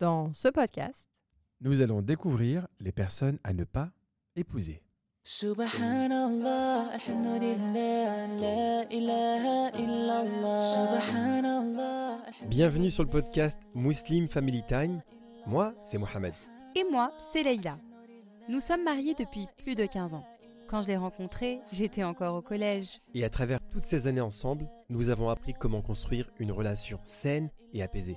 Dans ce podcast, nous allons découvrir les personnes à ne pas épouser. Subhanallah, alhamdulillah, la ilaha illallah. Subhanallah. Bienvenue sur le podcast Muslim Family Time. Moi, c'est Mohamed. et moi, c'est Leïla. Nous sommes mariés depuis plus de 15 ans. Quand je l'ai rencontré, j'étais encore au collège. Et à travers toutes ces années ensemble, nous avons appris comment construire une relation saine et apaisée.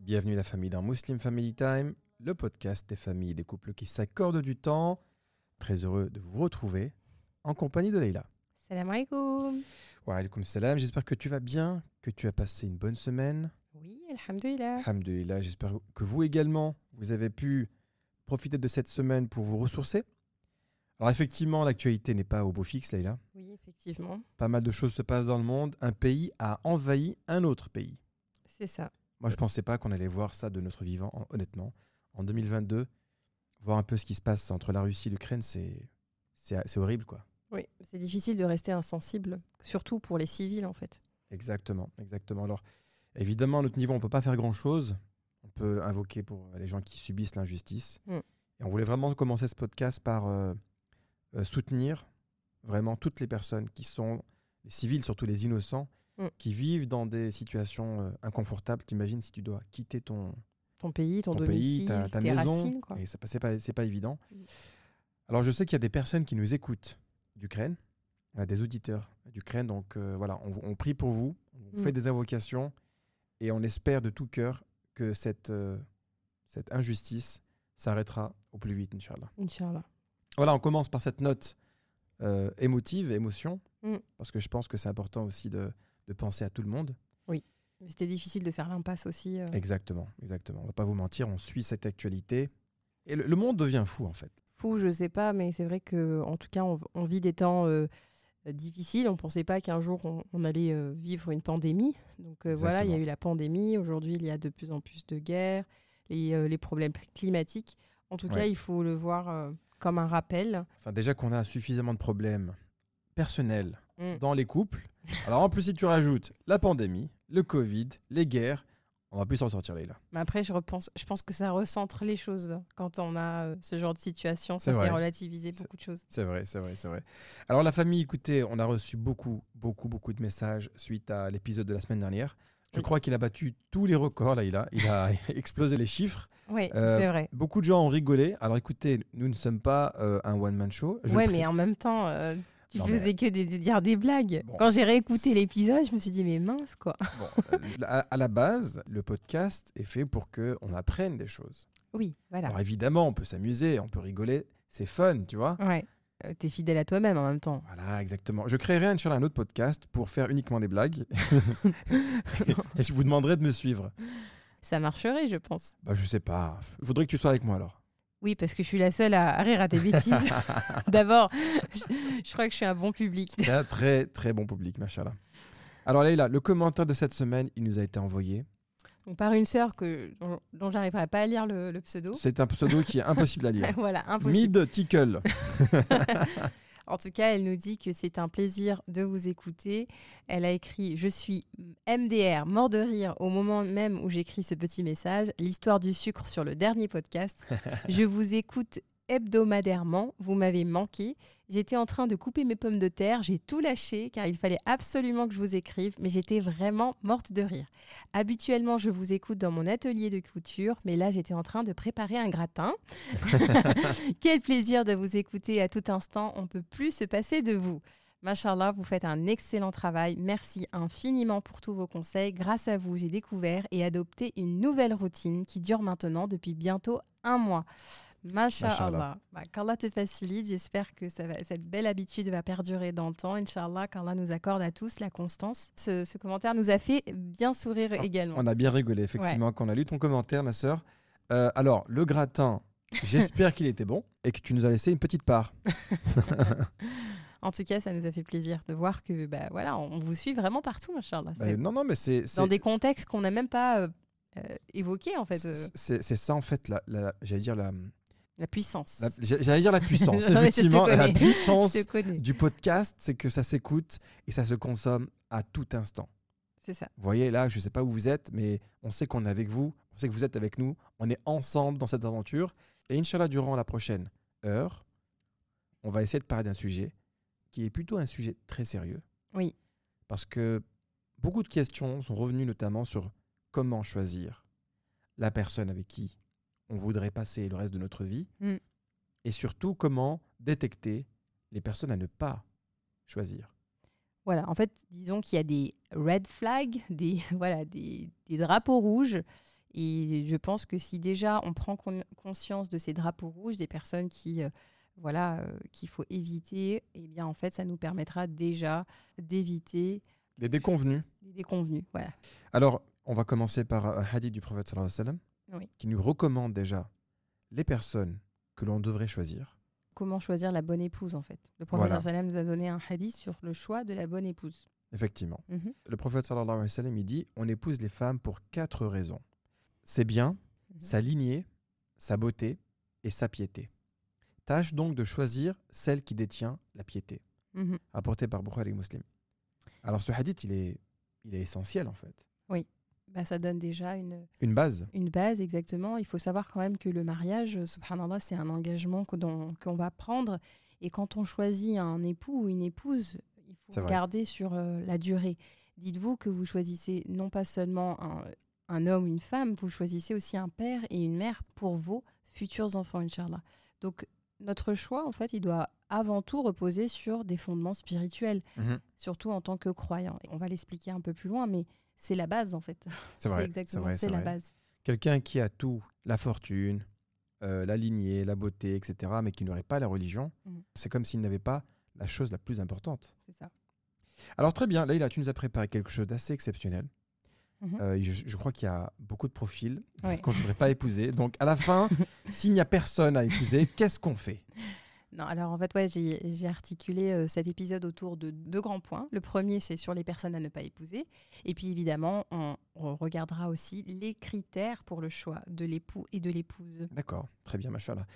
bienvenue la famille d'un Muslim Family Time, le podcast des familles et des couples qui s'accordent du temps. Très heureux de vous retrouver en compagnie de Leïla. Salam alaikum. Wa alaikum salam, j'espère que tu vas bien, que tu as passé une bonne semaine. Oui, alhamdulillah. Alhamdulillah, j'espère que vous également, vous avez pu profiter de cette semaine pour vous ressourcer. Alors effectivement, l'actualité n'est pas au beau fixe, Leïla. Oui, effectivement, Pas mal de choses se passent dans le monde. Un pays a envahi un autre pays. c'est ça. Moi, je pensais pas qu'on allait voir ça de notre vivant, hon- honnêtement. En 2022, voir un peu ce qui se passe entre la Russie et l'Ukraine, c'est horrible, quoi. Oui, c'est difficile de rester insensible, surtout pour les civils en fait. Exactement, exactement. Alors, évidemment, à notre niveau, on peut pas faire grand-chose. On peut invoquer pour les gens qui subissent l'injustice. Mm. Et on voulait vraiment commencer ce podcast par euh, euh, soutenir vraiment toutes les personnes qui sont, les civils, surtout les innocents, Mm. qui vivent dans des situations euh, inconfortables. T'imagines si tu dois quitter ton, Ton pays, ton, ton pays, domicile, ta, ta tes maison. racines, quoi. Et ça, c'est pas, pas évident. Mm. Alors, je sais qu'il y a des personnes qui nous écoutent d'Ukraine, a des auditeurs d'Ukraine. Donc, euh, voilà, on, on prie pour vous, on Mm. fait des invocations et on espère de tout cœur que cette, euh, cette injustice s'arrêtera au plus vite, Inch'Allah. Inch'Allah. Voilà, on commence par cette note euh, émotive, émotion, Mm. parce que je pense que c'est important aussi de, de penser à tout le monde. Mais C'était difficile de faire l'impasse aussi. euh. Exactement, exactement. On va pas vous mentir, on suit cette actualité. Et le, le monde devient fou, en fait. Fou, je sais pas, mais c'est vrai que en tout cas, on, on vit des temps euh, difficiles. On pensait pas qu'un jour on, on allait euh, vivre une pandémie. Donc voilà, il y a eu la pandémie. Aujourd'hui, il y a de plus en plus de guerres et les problèmes climatiques. En tout cas, il faut le voir comme un rappel. Enfin, déjà qu'on a suffisamment de problèmes personnels Mm. dans les couples. Alors, en plus, si tu rajoutes la pandémie, le Covid, les guerres, on va plus s'en sortir, là. Mais après, je repense, je pense que ça recentre les choses là. quand on a euh, ce genre de situation. Ça fait relativiser beaucoup de choses. C'est vrai, c'est vrai, c'est vrai. Alors, la famille, écoutez, on a reçu beaucoup, beaucoup, beaucoup de messages suite à l'épisode de la semaine dernière. Je Oui. crois qu'il a battu tous les records, là, il a, il a explosé les chiffres. Oui, Euh, c'est vrai. Beaucoup de gens ont rigolé. Alors, écoutez, nous ne sommes pas euh, un one-man show. Prie- mais en même temps, tu Non, mais- faisais que de dire des blagues. Bon, Quand j'ai réécouté l'épisode, je me suis dit, mais mince quoi. Bon, euh, à, à la base, le podcast est fait pour qu'on apprenne des choses. Oui, voilà. Alors évidemment, on peut s'amuser, on peut rigoler, c'est fun, tu vois. Ouais. Euh, T'es fidèle à toi-même en même temps. Voilà, exactement. Je créerai Inch'Allah un autre podcast pour faire uniquement des blagues. et je vous demanderai de me suivre. Ça marcherait, je pense. Bah, je sais pas. Il faudrait que tu sois avec moi alors. Oui, parce que je suis la seule à rire à tes bêtises. D'abord, je, je crois que je suis un bon public. C'est un très très bon public, machallah. Alors Leïla, le commentaire de cette semaine, il nous a été envoyé. Donc, par une sœur que, dont, dont j'arriverai pas à lire le, le pseudo. C'est un pseudo qui est impossible à lire. voilà, impossible. Mid Tickle. En tout cas, elle nous dit que c'est un plaisir de vous écouter. Elle a écrit Je suis MDR, mort de rire au moment même où j'écris ce petit message. L'histoire du sucre sur le dernier podcast. Je vous écoute hebdomadairement. Vous m'avez manqué. J'étais en train de couper mes pommes de terre. J'ai tout lâché car il fallait absolument que je vous écrive, mais j'étais vraiment morte de rire. Habituellement, je vous écoute dans mon atelier de couture, mais là, j'étais en train de préparer un gratin. Quel plaisir de vous écouter à tout instant. On peut plus se passer de vous. Machallah, vous faites un excellent travail. Merci infiniment pour tous vos conseils. Grâce à vous, j'ai découvert et adopté une nouvelle routine qui dure maintenant depuis bientôt un mois. Masha'Allah. Bah, Qu'Allah te facilite. J'espère que ça va- cette belle habitude va perdurer dans le temps. Inch'Allah, qu'Allah nous accorde à tous la constance. Ce, ce commentaire nous a fait bien sourire également. On a bien rigolé, effectivement, quand on a lu ton commentaire, ma sœur. Euh, alors, le gratin, j'espère qu'il était bon et que tu nous as laissé une petite part. En tout cas, ça nous a fait plaisir de voir que bah, voilà, on vous suit vraiment partout, Inch'Allah. Bah, non, non, mais c'est Dans des contextes qu'on n'a même pas euh, euh, évoqués, en fait. c'est- ça en fait, la, la- j'allais dire la, la puissance. la- j'allais dire la puissance. Non, effectivement, la puissance du podcast, c'est que ça s'écoute et ça se consomme à tout instant. C'est ça. Vous voyez, là, je ne sais pas où vous êtes, mais on sait qu'on est avec vous, on sait que vous êtes avec nous, on est ensemble dans cette aventure. Et Inch'Allah, durant la prochaine heure, on va essayer de parler d'un sujet qui est plutôt un sujet très sérieux. Oui. Parce que beaucoup de questions sont revenues notamment sur comment choisir la personne avec qui on voudrait passer le reste de notre vie Mm. et surtout comment détecter les personnes à ne pas choisir. Voilà, en fait, disons qu'il y a des red flags, des, voilà, des, des drapeaux rouges. Et je pense que si déjà on prend con- conscience de ces drapeaux rouges, des personnes qui, euh, voilà, euh, qu'il faut éviter, eh bien en fait, ça nous permettra déjà d'éviter Les déconvenus. les déconvenus. Voilà. Alors, on va commencer par un hadith du prophète sallallahu alayhi wa sallam, Oui. qui nous recommande déjà les personnes que l'on devrait choisir. Comment choisir la bonne épouse en fait Le prophète Voilà. sallam nous a donné un hadith sur le choix de la bonne épouse. Effectivement. Mhm. Le prophète sallallahu alayhi wa sallam, il dit on épouse les femmes pour quatre raisons. C'est bien, Mhm. sa lignée, sa beauté et sa piété. Tâche donc de choisir celle qui détient la piété. Mhm. Apporté par Bukhari Muslim. Alors ce hadith, il est, il est essentiel en fait. Bah, ça donne déjà une, Une base. Une base, exactement. Il faut savoir quand même que le mariage, subhanallah, c'est un engagement qu'on va prendre. Et quand on choisit un époux ou une épouse, il faut regarder sur euh, la durée. Dites-vous que vous choisissez non pas seulement un, un homme ou une femme, vous choisissez aussi un père et une mère pour vos futurs enfants, Inch'Allah. Donc, notre choix, en fait, il doit avant tout reposer sur des fondements spirituels, Mhm. surtout en tant que croyant. On va l'expliquer un peu plus loin, mais c'est la base, en fait. C'est vrai. C'est exactement, c'est la base. Quelqu'un qui a tout, la fortune, euh, la lignée, la beauté, etc., mais qui n'aurait pas la religion, Mhm. c'est comme s'il n'avait pas la chose la plus importante. C'est ça. Alors très bien, Leïla, tu nous as préparé quelque chose d'assez exceptionnel. Mhm. Euh, je, je crois qu'il y a beaucoup de profils Ouais. qu'on ne devrait pas épouser. Donc à la fin, s'il n'y a personne à épouser, qu'est-ce qu'on fait? Non, alors en fait, ouais, j'ai articulé euh, cet épisode autour de deux grands points. Le premier, c'est sur les personnes à ne pas épouser. Et puis évidemment, on, on regardera aussi les critères pour le choix de l'époux et de l'épouse. D'accord, très bien, machallah.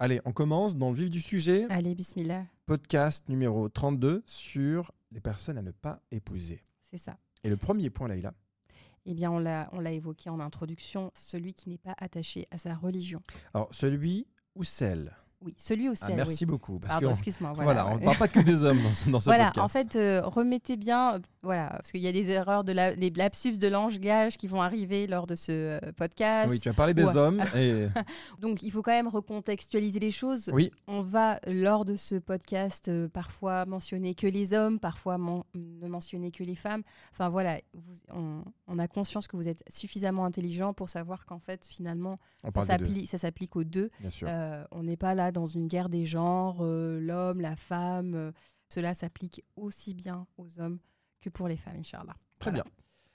Allez, on commence dans le vif du sujet. Allez, bismillah, Podcast numéro 32 sur les personnes à ne pas épouser. c'est ça. Et le premier point, Leïla, Eh bien, on l'a on l'a évoqué en introduction, celui qui n'est pas attaché à sa religion. alors celui ou celle? Oui, celui ou Ah, celle, Merci oui. beaucoup. Parce Pardon, excuse-moi. voilà, Voilà, on ne parle pas que des hommes dans ce, dans ce Voilà, podcast. en fait, euh, remettez bien, euh, voilà, parce qu'il y a des erreurs, de la, des lapsus de langage qui vont arriver lors de ce euh, podcast. oui, tu as parlé des Ouais. hommes et Donc, il faut quand même recontextualiser les choses. oui, On va, lors de ce podcast, euh, parfois mentionner que les hommes, parfois men- ne mentionner que les femmes. Enfin, voilà, vous- on, on a conscience que vous êtes suffisamment intelligent pour savoir qu'en fait, finalement, on ça s'applique aux deux. bien sûr. On n'est pas là dans une guerre des genres, euh, l'homme, la femme. euh, cela s'applique aussi bien aux hommes que pour les femmes, Inch'Allah. Très Voilà. bien.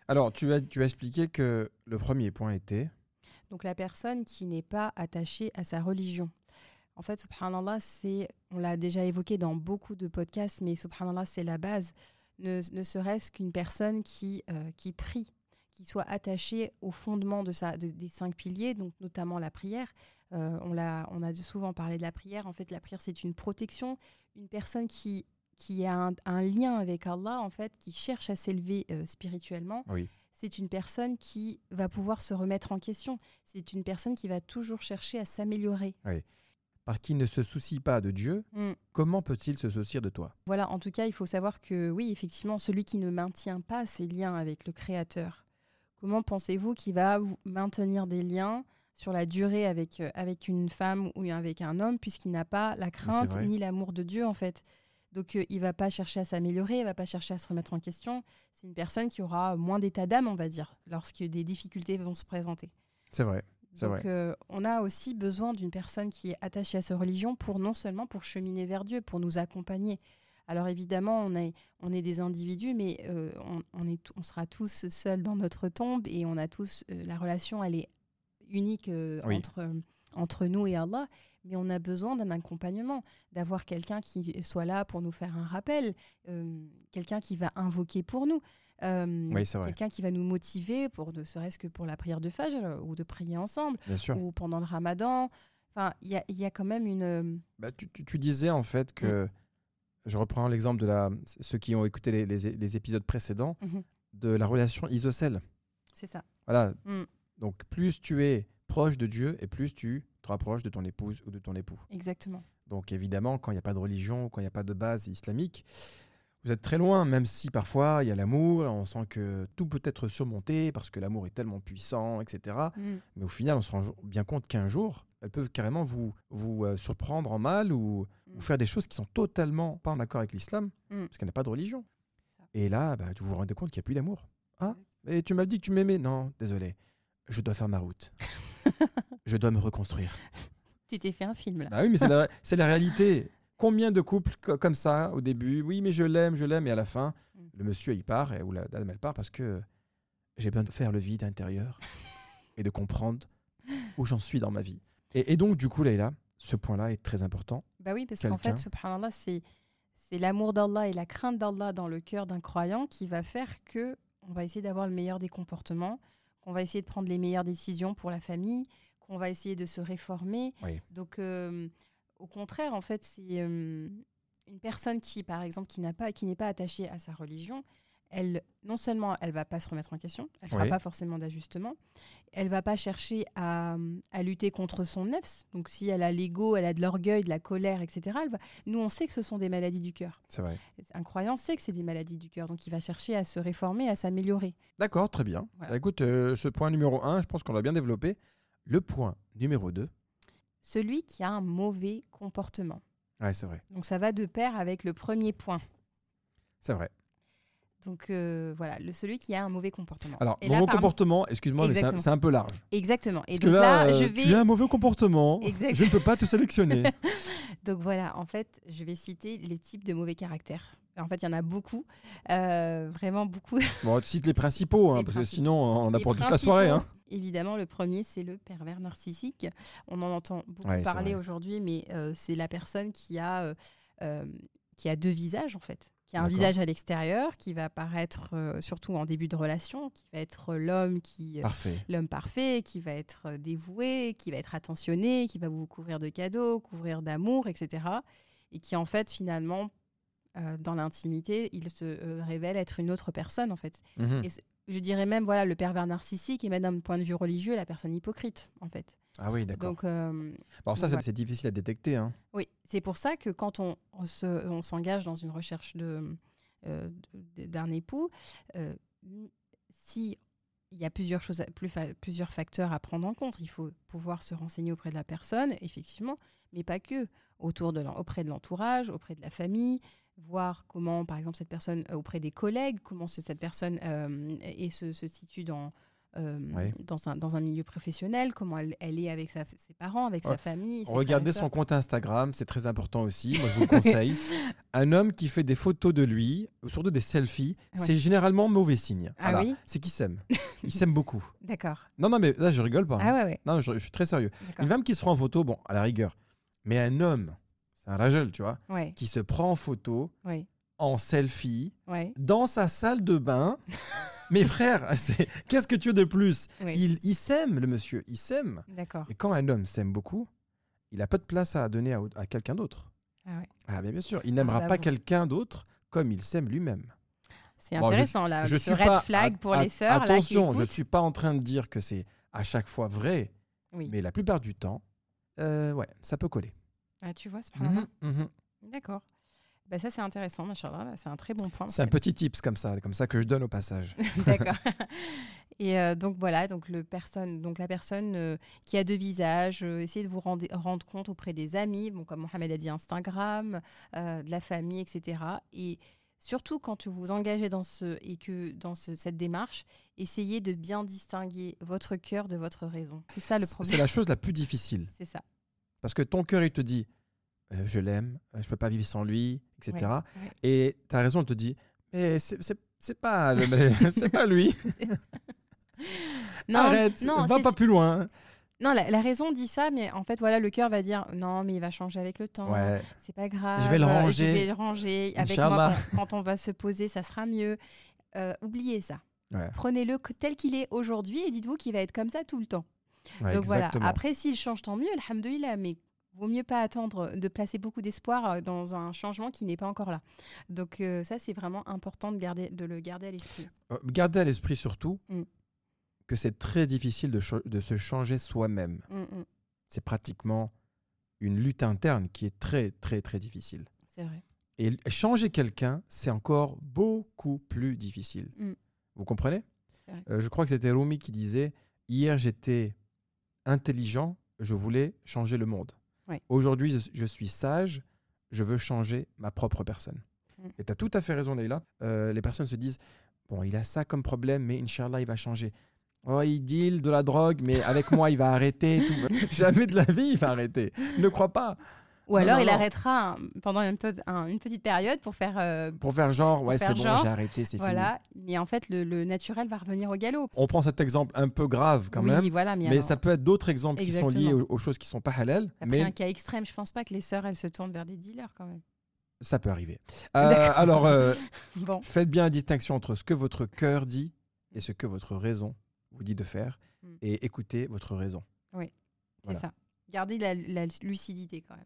Alors, tu as, tu as expliqué que le premier point était Donc la personne qui n'est pas attachée à sa religion. En fait, subhanallah, c'est, on l'a déjà évoqué dans beaucoup de podcasts, mais subhanallah, c'est la base. Ne, ne serait-ce qu'une personne qui, euh, qui prie, qui soit attachée au fondement de sa, de- des cinq piliers, donc notamment la prière. Euh, on, l'a, on a souvent parlé de la prière. En fait, la prière, c'est une protection. Une personne qui, qui a un, un lien avec Allah, en fait, qui cherche à s'élever euh, spirituellement, Oui. c'est une personne qui va pouvoir se remettre en question. C'est une personne qui va toujours chercher à s'améliorer. par qui ne se soucie pas de Dieu, Mm. comment peut-il se soucier de toi? Voilà, en tout cas, il faut savoir que oui, effectivement, celui qui ne maintient pas ses liens avec le Créateur, comment pensez-vous qu'il va maintenir des liens sur la durée avec, euh, avec une femme ou avec un homme, puisqu'il n'a pas la crainte ni l'amour de Dieu, en fait donc euh, il va pas chercher à s'améliorer, il va pas chercher à se remettre en question. C'est une personne qui aura moins d'état d'âme, on va dire, lorsque des difficultés vont se présenter. C'est vrai. Donc, vrai. euh, on a aussi besoin d'une personne qui est attachée à sa religion pour non seulement pour cheminer vers Dieu, pour nous accompagner. Alors évidemment, on est, on est des individus, mais euh, on, on est, on sera tous seuls dans notre tombe et on a tous euh, la relation. Elle est, unique euh, Oui. entre, entre nous et Allah, mais on a besoin d'un accompagnement, d'avoir quelqu'un qui soit là pour nous faire un rappel, euh, quelqu'un qui va invoquer pour nous. euh, Oui. Quelqu'un qui va nous motiver, pour ne serait-ce que pour la prière de Fajr euh, ou de prier ensemble, ou pendant le ramadan. Enfin, il y y a quand même une. euh, Bah, tu, tu- tu disais en fait que, Mm. je reprends l'exemple de la, ceux qui ont écouté les, les- les épisodes précédents, Mhm. de la relation isocèle. C'est ça. Voilà. Mm. Donc plus tu es proche de Dieu et plus tu te rapproches de ton épouse ou de ton époux. Exactement. Donc évidemment, quand il n'y a pas de religion, quand il n'y a pas de base islamique, vous êtes très loin, même si parfois il y a l'amour, on sent que tout peut être surmonté parce que l'amour est tellement puissant, etc. Mm. Mais au final, on se rend bien compte qu'un jour, elles peuvent carrément vous, vous euh, surprendre en mal ou, Mm. ou faire des choses qui sont totalement pas en accord avec l'islam, Mm. parce qu'il n'y a pas de religion. Et là, bah, vous vous rendez compte qu'il n'y a plus d'amour. Ah, et tu m'as dit que tu m'aimais Non, désolé. Je dois faire ma route. je dois me reconstruire. Tu t'es fait un film là. Bah oui, mais c'est la, réalité. Combien de couples co- comme ça au début Oui, mais je l'aime, je l'aime, et à la fin, Mm. le monsieur il part et, ou la dame elle part parce que j'ai besoin de faire le vide intérieur et de comprendre où j'en suis dans ma vie. Et, et donc du coup, Leïla, ce point-là est très important. Bah oui, parce qu'en fait, subhanallah, c'est c'est l'amour d'Allah et la crainte d'Allah dans le cœur d'un croyant qui va faire que on va essayer d'avoir le meilleur des comportements, qu'on va essayer de prendre les meilleures décisions pour la famille, qu'on va essayer de se réformer. Oui. Donc, euh, au contraire, en fait, c'est euh, une personne qui, par exemple, qui n'a pas, qui n'est pas attachée à sa religion. Elle, non seulement, elle va pas se remettre en question, elle fera Oui. pas forcément d'ajustement, elle va pas chercher à, à lutter contre son nefs. Donc, si elle a l'ego, elle a de l'orgueil, de la colère, etc. elle va- Nous, on sait que ce sont des maladies du cœur. C'est vrai. Un croyant sait que c'est des maladies du cœur, donc il va chercher à se réformer, à s'améliorer. D'accord, très bien. Voilà. Bah, écoute, euh, ce point numéro 1, je pense qu'on l'a bien développé. Le point numéro 2, Celui qui a un mauvais comportement. ouais, c'est vrai. Donc, ça va de pair avec le premier point. C'est vrai. Donc euh, voilà, le, celui qui a un mauvais comportement. Alors, Et mauvais comportement, excuse-moi, mais c'est un, peu large. Exactement. Et Parce que donc là, je euh, vais. tu as un mauvais comportement, je ne peux pas te sélectionner. Donc voilà, en fait, je vais citer les types de mauvais caractères. En fait, il y en a beaucoup, euh, vraiment beaucoup. bon, tu cites les principaux, hein, Les parce que sinon on a pour toute la soirée. Hein. Évidemment, le premier, c'est le pervers narcissique. On en entend beaucoup Ouais, parler aujourd'hui, mais euh, c'est la personne qui a, euh, qui a deux visages, en fait. Qui a un visage à l'extérieur, qui va apparaître euh, surtout en début de relation, qui va être l'homme qui, euh, Parfait. l'homme parfait, qui va être euh, dévoué, qui va être attentionné, qui va vous couvrir de cadeaux, couvrir d'amour, etc. Et qui, en fait, finalement, euh, dans l'intimité, il se euh, révèle être une autre personne, en fait. Mhm. Et je dirais même, voilà, le pervers narcissique et même d'un point de vue religieux, la personne hypocrite, en fait. Ah oui, d'accord. Donc, euh, Alors ça, voilà. c'est difficile à détecter. Hein. oui, c'est pour ça que quand on, on se- on s'engage dans une recherche euh, d'un époux, euh, si il y a plusieurs choses, plusieurs facteurs à prendre en compte. Il faut pouvoir se renseigner auprès de la personne, effectivement, mais pas que. Autour de auprès de l'entourage, auprès de la famille, voir comment, par exemple, cette personne, euh, auprès des collègues, comment ce- cette personne et se situe dans, euh, dans, un, dans un milieu professionnel, comment elle, elle est avec sa- ses parents, avec Ouais. sa famille. Regardez son compte Instagram, c'est très important aussi. Moi, je vous le conseille. Un homme qui fait des photos de lui, ou surtout des selfies, Ouais. c'est généralement mauvais signe. Ah Voilà. oui C'est qu'il s'aime. Il s'aime beaucoup. D'accord. Non, non, mais là, je rigole pas. hein. Ah ouais, ouais. Non, je, je suis très sérieux. Une femme qui se prend en photo, bon, à la rigueur. Mais un homme, c'est un ragel, tu vois, qui se prend en photo, en selfie, dans sa salle de bain. Mes frères, qu'est-ce que tu veux de plus? Il, il s'aime, le monsieur, il s'aime. D'accord. Et quand un homme s'aime beaucoup, il a pas de place à donner à, à quelqu'un d'autre. Ah ouais. Ah bien, bien sûr, il n'aimera bah pas bon. quelqu'un d'autre comme il s'aime lui-même. C'est Bon, je intéressant là. je suis red pas flag pour les sœurs là Attention, je ne suis pas en train de dire que c'est à chaque fois vrai, Oui. mais la plupart du temps, euh, ouais, ça peut coller. Ah, tu vois, c'est pas mal. Mhm, mhm. D'accord. Bah, ça, c'est intéressant, machallah. C'est un très bon point. C'est un petit tips comme ça, comme ça que je donne au passage. D'accord. Et euh, donc voilà, donc, le personne, donc la personne euh, qui a deux visages, euh, essayez de vous rendre, rendre compte auprès des amis, bon, comme Mohamed a dit, Instagram, de la famille, etc. Et surtout quand vous vous engagez dans, ce, et que dans ce- cette démarche, essayez de bien distinguer votre cœur de votre raison. C'est ça le C'est problème. la chose la plus difficile. C'est ça. Parce que ton cœur, il te dit euh, je l'aime, euh, je peux pas vivre sans lui, etc. Ouais, ouais. Et ta raison, elle te dit mais c'est pas, le- pas lui. Non, Arrête, non, va pas plus loin. Non, la, la raison dit ça, mais en fait, voilà, le cœur va dire non, mais il va changer avec le temps. Ouais. C'est pas grave. Je vais le euh, ranger. Je vais le ranger. Avec moi, quand, quand on va se poser, ça sera mieux. Euh, oubliez ça. Ouais. Prenez-le tel qu'il est aujourd'hui et dites-vous qu'il va être comme ça tout le temps. Ouais, Donc voilà. Après, s'il change, tant mieux, alhamdoulilah, mais vaut mieux pas attendre de placer beaucoup d'espoir euh, dans un changement qui n'est pas encore là. Donc euh, ça, c'est vraiment important de, garder, de le garder à l'esprit. Euh, Gardez à l'esprit surtout Mm. que c'est très difficile de, de se changer soi-même. Mm, mm, C'est pratiquement une lutte interne qui est très, très, très difficile. c'est vrai. Et changer quelqu'un, c'est encore beaucoup plus difficile. Vous comprenez? Vrai. Euh, Je crois que c'était Rumi qui disait Hier, j'étais intelligent, je voulais changer le monde. Ouais. Aujourd'hui, je, je suis sage, je veux changer ma propre personne. Mm. Et tu as tout à fait raison, Leïla. Euh, les personnes se disent Bon, il a ça comme problème, mais Inch'Allah, il va changer. Oh, il deal de la drogue, mais avec moi, il va arrêter. tout. Jamais de la vie, il va arrêter. Ne crois pas. Ou alors, non, il non. arrêtera un- pendant une, pe- un- une petite période pour faire. euh, Pour faire genre, ouais, c'est bon, j'ai arrêté, c'est fini. voilà. Mais en fait, le, le naturel va revenir au galop. On prend cet exemple un peu grave quand oui, même, voilà. Mais, mais alors, ça peut être d'autres exemples qui sont liés aux, aux choses qui sont pas halal, après mais un cas extrême, je pense pas que les sœurs, elles se tournent vers des dealers quand même. ça peut arriver. Euh, alors, euh, Bon. faites bien la distinction entre ce que votre cœur dit et ce que votre raison vous dit de faire, Mm. et écoutez votre raison. C'est Voilà. ça. Gardez la, la lucidité quand même.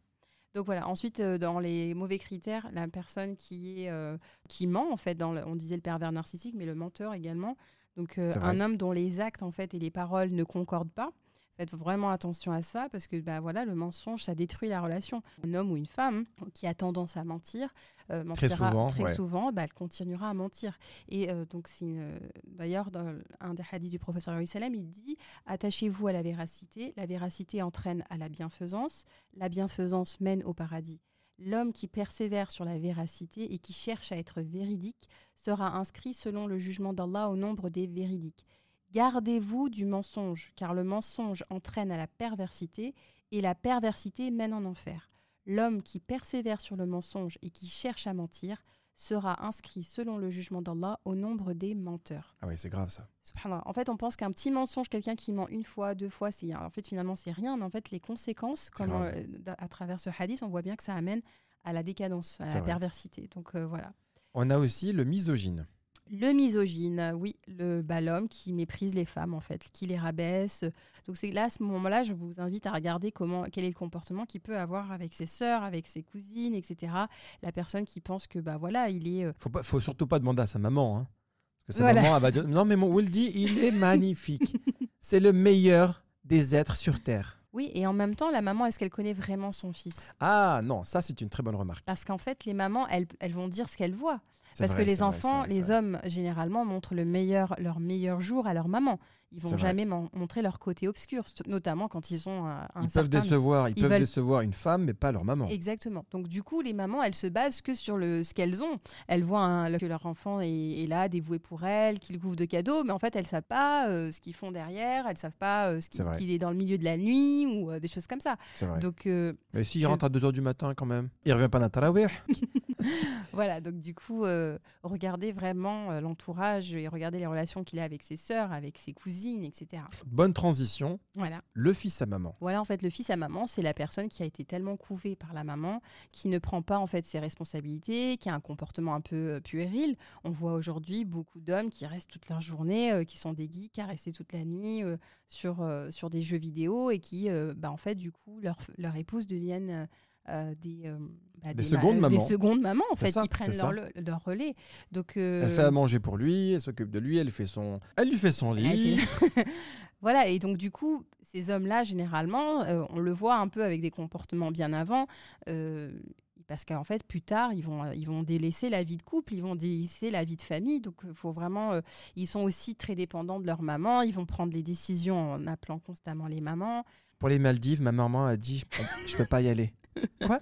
Donc voilà. Ensuite, euh, dans les mauvais critères, la personne qui est euh, qui ment en fait, dans le- on disait le pervers narcissique, mais le menteur également. Donc euh, un homme dont les actes en fait et les paroles ne concordent pas. Faites vraiment attention à ça parce que bah voilà, le mensonge ça détruit la relation. Un homme ou une femme qui a tendance à mentir, euh, Très mentira souvent, très ouais. souvent, bah, elle continuera à mentir. Et euh, donc c'est une- d'ailleurs dans un des hadiths du professeur sallam, il dit Attachez-vous à la véracité. La véracité entraîne à la bienfaisance. La bienfaisance mène au paradis. L'homme qui persévère sur la véracité et qui cherche à être véridique sera inscrit selon le jugement d'Allah au nombre des véridiques. Gardez-vous du mensonge, car le mensonge entraîne à la perversité et la perversité mène en enfer. L'homme qui persévère sur le mensonge et qui cherche à mentir sera inscrit selon le jugement d'Allah au nombre des menteurs. Ah oui, c'est grave ça. Subhanallah. En fait, on pense qu'un petit mensonge, quelqu'un qui ment une fois, deux fois, c'est en fait finalement c'est rien, mais en fait les conséquences, comme euh, à travers ce hadith, on voit bien que ça amène à la décadence, à la vrai. perversité. Donc euh, voilà. On a aussi le misogyne. Le misogyne, oui, le bah, l'homme qui méprise les femmes en fait, qui les rabaisse. Donc c'est là à ce moment-là, je vous invite à regarder comment quel est le comportement qu'il peut avoir avec ses sœurs, avec ses cousines, etc. La personne qui pense que bah voilà, il est euh, Faut, pas, faut surtout pas demander à sa maman. hein. Parce que sa Voilà. maman, elle va dire Non, mais mon Wildy, il est magnifique. c'est le meilleur des êtres sur Terre. oui, et en même temps, la maman, est-ce qu'elle connaît vraiment son fils? Ah non, ça c'est une très bonne remarque. Parce qu'en fait, les mamans, elles, elles vont dire ce qu'elles voient. Parce vrai, que les enfants, vrai, les hommes, généralement, montrent le meilleur, leur meilleur jour à leur maman. Ils vont jamais mon- montrer leur côté obscur, notamment quand ils ont un, un Ils peuvent décevoir, ils, ils peuvent veulent- décevoir une femme, mais pas leur maman. Exactement. Donc du coup, les mamans, elles se basent que sur le, ce qu'elles ont. Elles voient que leur enfant est, est là, dévoué pour elles, qu'il couvre de cadeaux, mais en fait, elles savent pas euh, ce qu'ils font derrière. Elles savent pas euh, ce qu'il est dans le milieu de la nuit ou euh, des choses comme ça. Donc euh, mais s'il je- rentre à 2h du matin quand même, il revient pas d'un tarawih. voilà. Donc du coup, euh, regardez vraiment euh, l'entourage et regardez les relations qu'il a avec ses sœurs, avec ses cousines, etc. Bonne transition, Voilà. le fils à maman. Voilà, en fait, le fils à maman, c'est la personne qui a été tellement couvée par la maman, qui ne prend pas en fait ses responsabilités, qui a un comportement un peu euh, puéril. On voit aujourd'hui beaucoup d'hommes qui restent toute leur journée, euh, qui sont des geeks à rester toute la nuit euh, sur, euh, sur des jeux vidéo et qui, bah, en fait, du coup, leur, leur épouse deviennent euh, euh, des, euh, bah, Des secondes mamans. Des secondes mamans, en fait, ça, qui prennent leur, relais. Donc, euh, Elle fait à manger pour lui, elle s'occupe de lui, elle fait son, elle lui fait son lit. fait- voilà, et donc du coup, ces hommes-là, généralement, euh, on le voit un peu avec des comportements bien avant, euh, parce qu'en fait, plus tard, ils vont, ils vont délaisser la vie de couple, ils vont délaisser la vie de famille, donc il faut vraiment... euh, ils sont aussi très dépendants de leur maman, ils vont prendre les décisions en appelant constamment les mamans. Pour les Maldives, ma maman a dit je je peux pas y aller. Quoi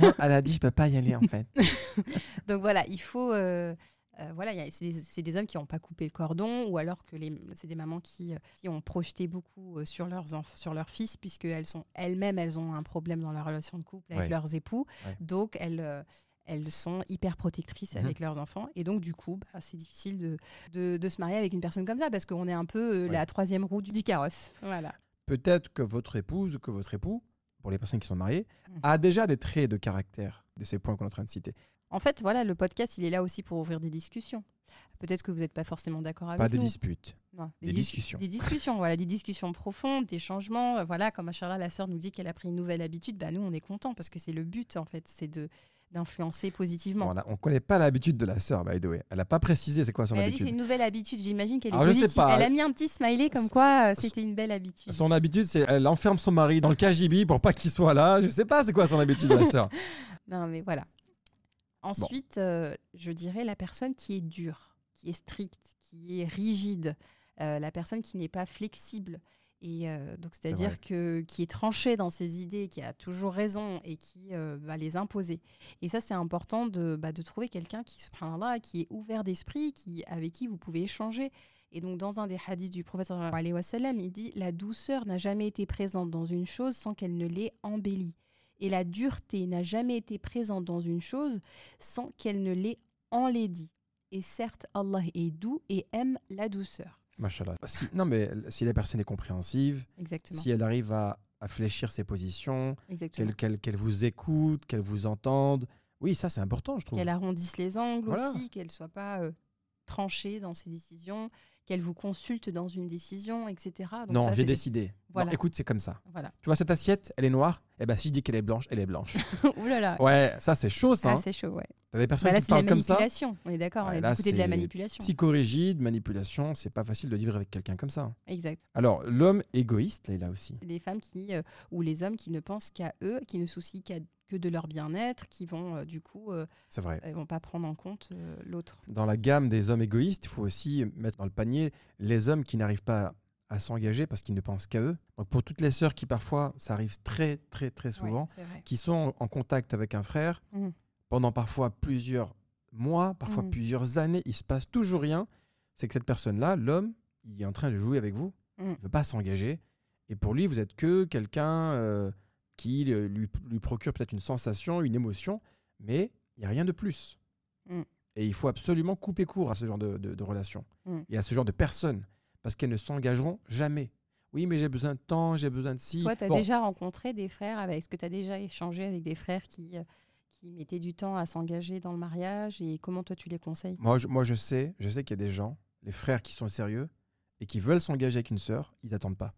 Non, elle a dit je peux pas y aller en fait. Donc voilà, il faut... euh, euh, voilà, c'est des, hommes qui n'ont pas coupé le cordon, ou alors que c'est des mamans qui, euh, qui ont projeté beaucoup sur leurs sur leurs fils, puisque elles sont elles-mêmes, elles ont un problème dans leur relation de couple avec Ouais. leurs époux, Ouais. donc elles euh, elles sont hyper protectrices Mhm. avec leurs enfants, et donc du coup, bah, c'est difficile de, de, de se marier avec une personne comme ça, parce qu'on est un peu euh, Ouais. la troisième roue du, du carrosse. Voilà. peut-être que votre épouse ou que votre époux, pour les personnes qui sont mariées, Mhm. a déjà des traits de caractère de ces points qu'on est en train de citer. En fait, voilà, le podcast, il est là aussi pour ouvrir des discussions. Peut-être que vous n'êtes pas forcément d'accord avec Pas des nous. disputes. Non, des dis- discussions. Des discussions, voilà, des discussions profondes, des changements. Voilà, comme Achala, la sœur, nous dit qu'elle a pris une nouvelle habitude, bah, nous, on est contents parce que c'est le but, en fait, c'est de d'influencer positivement. On ne connaît pas l'habitude de la sœur, by the way. Elle n'a pas précisé c'est quoi son Elle a dit c'est habitude. une nouvelle habitude, j'imagine qu'elle est positive. pas. Elle a mis un petit smiley comme quoi euh, c'était une belle habitude. Son habitude, c'est elle enferme son mari dans le KGB pour pas qu'il soit là. Je sais pas c'est quoi son habitude de la sœur. Non, mais voilà. Ensuite, euh, je dirais la personne qui est dure, qui est stricte, qui est rigide, euh, la personne qui n'est pas flexible. Et euh, donc, c'est-à-dire que qui est tranchée dans ses idées, qui a toujours raison et qui euh, va les imposer. Et ça, c'est important de, bah, de trouver quelqu'un qui, subhanallah, qui est ouvert d'esprit, qui, avec qui vous pouvez échanger. Et donc, dans un des hadiths du prophète, il dit La douceur n'a jamais été présente dans une chose sans qu'elle ne l'ait embellie. Et la dureté n'a jamais été présente dans une chose sans qu'elle ne l'ait enlaidie. Et certes, Allah est doux et aime la douceur. Machallah. Si, non, mais si la personne est compréhensive, Exactement. si elle arrive à, à fléchir ses positions, qu'elle vous écoute, qu'elle vous entende, oui, ça c'est important, je trouve. Qu'elle arrondisse les angles Voilà. aussi, qu'elle soit pas euh, tranchée dans ses décisions, qu'elle vous consulte dans une décision, etc. Donc non, j'ai décidé. Voilà. Non, écoute, c'est comme ça. Voilà. Tu vois cette assiette, elle est noire. Eh ben si je dis qu'elle est blanche, elle est blanche. Ouh là là. ouais, ça c'est chaud, ça. Ah, hein. c'est chaud, ouais. T'as des personnes Bah là, qui parlent comme ça. manipulation. On est d'accord, Ouais, on est du côté de la manipulation. Psychorigide, manipulation, c'est pas facile de vivre avec quelqu'un comme ça. Exact. Alors, l'homme égoïste, là, là aussi. des femmes qui, euh, ou les hommes qui ne pensent qu'à eux, qui ne soucient qu'à- que de leur bien-être, qui vont euh, du coup, euh, C'est vrai. euh, vont pas prendre en compte euh, l'autre. Dans la gamme des hommes égoïstes, il faut aussi mettre dans le panier les hommes qui n'arrivent pas à s'engager parce qu'ils ne pensent qu'à eux. Donc pour toutes les sœurs qui parfois, ça arrive très très très souvent, Ouais, qui sont en contact avec un frère Mhm. pendant parfois plusieurs mois, parfois Mhm. plusieurs années, il se passe toujours rien. C'est que cette personne-là, l'homme, il est en train de jouer avec vous. Mhm. Il ne veut pas s'engager. Et pour lui, vous êtes que quelqu'un qui lui, lui procure peut-être une sensation, une émotion, mais il n'y a rien de plus. Mm. Et il faut absolument couper court à ce genre de, de, de relation Mm. et à ce genre de personnes, parce qu'elles ne s'engageront jamais. Oui, mais j'ai besoin de temps, j'ai besoin de ci. Toi, tu as Bon, déjà rencontré des frères avec, est-ce que tu as déjà échangé avec des frères qui, euh, qui mettaient du temps à s'engager dans le mariage et comment toi tu les conseilles? Moi, je, moi, je sais, je sais qu'il y a des gens, les frères qui sont sérieux et qui veulent s'engager avec une sœur, ils n'attendent pas.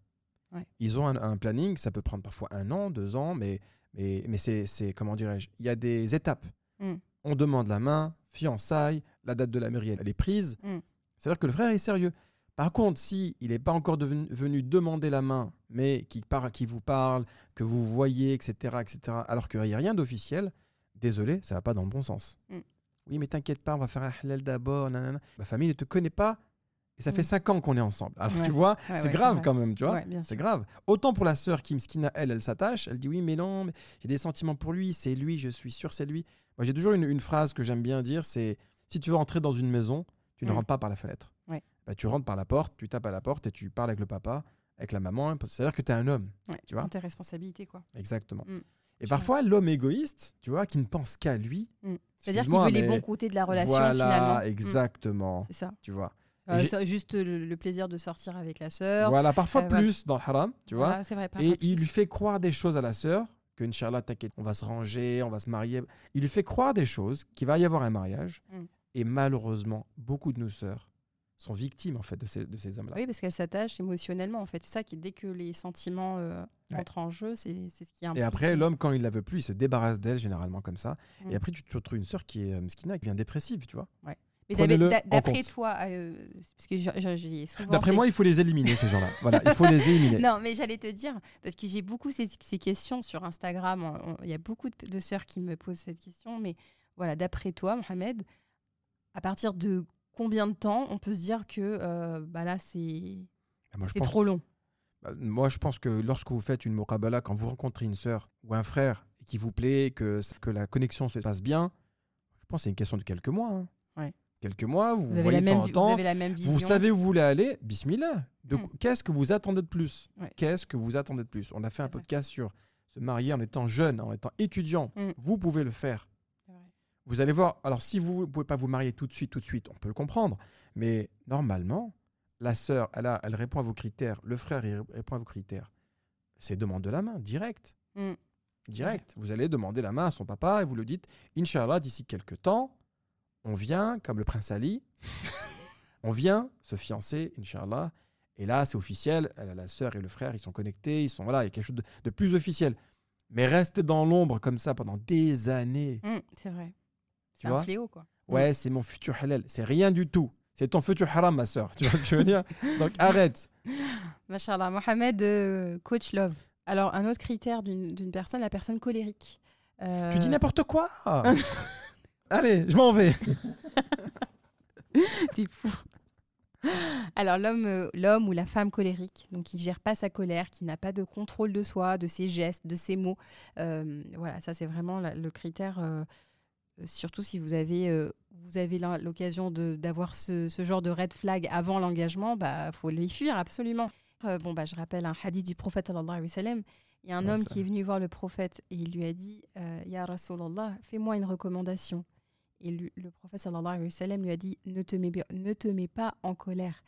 Ouais. Ils ont un, un planning, ça peut prendre parfois un an, deux ans, mais, mais, mais c'est, comment dirais-je, il y a des étapes. Mm. On demande la main, fiançailles, la date de la mairie, elle est prise. Mm. C'est-à-dire que le frère est sérieux. Par contre, si il n'est pas encore devenu- venu demander la main, mais qui, parle, qui vous parle, que vous voyez, etc., etc., alors qu'il n'y a rien d'officiel, désolé, ça va pas dans le bon sens. Mm. Oui, mais t'inquiète pas, on va faire un halal d'abord. Ma famille ne te connaît pas et ça fait cinq ans qu'on est ensemble. Alors Ouais. tu vois, Ouais, c'est ouais, grave quand même, tu vois. C'est grave. Autant pour la sœur qui, Mskina, elle, elle s'attache. Elle dit oui, mais non, mais j'ai des sentiments pour lui. C'est lui, je suis sûr, c'est lui. Moi, j'ai toujours une, une phrase que j'aime bien dire c'est si tu veux entrer dans une maison, tu ne Mm. rentres pas par la fenêtre. Bah, tu rentres par la porte, tu tapes à la porte et tu parles avec le papa, avec la maman. C'est-à-dire que tu es un homme. Tu vois tes responsabilités, quoi. Exactement. Mm. Et parfois, l'homme égoïste, tu vois, qui ne pense qu'à lui. Mm. C'est-à-dire qu'il veut les bons côtés de la relation voilà, finalement. Exactement. C'est ça. Tu vois. Euh, ça, juste le, le plaisir de sortir avec la sœur. Voilà, parfois euh, voilà. plus dans le haram, tu vois. Voilà, c'est vrai. Et il lui fait croire des choses à la sœur, que Inch'Allah, t'inquiète, on va se ranger, on va se marier. Il lui fait croire des choses, qu'il va y avoir un mariage. Mm. Et malheureusement, beaucoup de nos sœurs sont victimes en fait de ces, de ces hommes-là. Oui, parce qu'elle s'attache émotionnellement, en fait. C'est ça qui, dès que les sentiments euh, Ouais. entrent en jeu, c'est ce qui est Et après, l'homme, quand il la veut plus, il se débarrasse d'elle, généralement comme ça. Mm. Et après, tu te retrouves une sœur qui est euh, mskina, qui devient dépressive, tu vois. Mais d'après toi, euh, parce que j'ai- j'ai souvent. D'après moi, il faut les éliminer, ces gens-là. Voilà, il faut les éliminer. Non, mais j'allais te dire, parce que j'ai beaucoup ces, ces questions sur Instagram. Il y a beaucoup de, de sœurs qui me posent cette question. Mais voilà, d'après toi, Mohamed, à partir de combien de temps on peut se dire que euh, bah là, c'est Ah, pense trop long? Bah, Moi, je pense que lorsque vous faites une muqabala, quand vous rencontrez une sœur ou un frère qui vous plaît, que, que la connexion se passe bien, je pense que c'est une question de quelques mois. hein. Ouais. Quelques mois, vous, vous voyez la de même, temps en vi- temps, vous avez la même vision. vous savez où vous voulez aller, bismillah. Hmm. Qu'est-ce que vous attendez de plus? Ouais. Qu'est-ce que vous attendez de plus? On a fait un podcast sur se marier en étant jeune, en étant étudiant. Hmm. Vous pouvez le faire. Vous allez voir, alors si vous ne pouvez pas vous marier tout de suite, tout de suite, on peut le comprendre. Mais normalement, la sœur, elle, a- elle répond à vos critères, le frère, il répond à vos critères. c'est demande de la main, direct. Mm. Direct. Vous allez demander la main à son papa et vous le dites Inch'Allah, d'ici quelques temps, on vient, comme le prince Ali, on vient se fiancer, Inch'Allah. Et là, c'est officiel. Elle a la sœur et le frère, ils sont connectés, ils sont voilà, il y a quelque chose de, de plus officiel. Mais rester dans l'ombre comme ça pendant des années, Mm, c'est vrai. C'est vois? un fléau, quoi. ouais, c'est mon futur halal. C'est rien du tout. C'est ton futur haram, ma sœur. Tu vois ce que je veux dire? Donc arrête. Machallah, Mohamed, euh, coach love. Alors, un autre critère d'une d'une personne, la personne colérique. Euh, Tu dis n'importe quoi. Allez, je m'en vais. T'es fou. Alors, l'homme euh, l'homme ou la femme colérique, donc qui gère pas sa colère, qui n'a pas de contrôle de soi, de ses gestes, de ses mots. euh, voilà, ça, c'est vraiment la- le critère. euh, surtout si vous avez, euh, vous avez l'occasion de- d'avoir ce, ce genre de red flag avant l'engagement, bah faut les fuir absolument. Bon, bah, je rappelle un hadith du prophète sallallahu alayhi wa sallam. Il y a un homme ça. qui est venu voir le prophète et il lui a dit Ya Rasulallah, fais-moi une recommandation. Et lui- le prophète sallallahu alayhi wa sallam lui a dit ne te, mets, ne te mets pas en colère.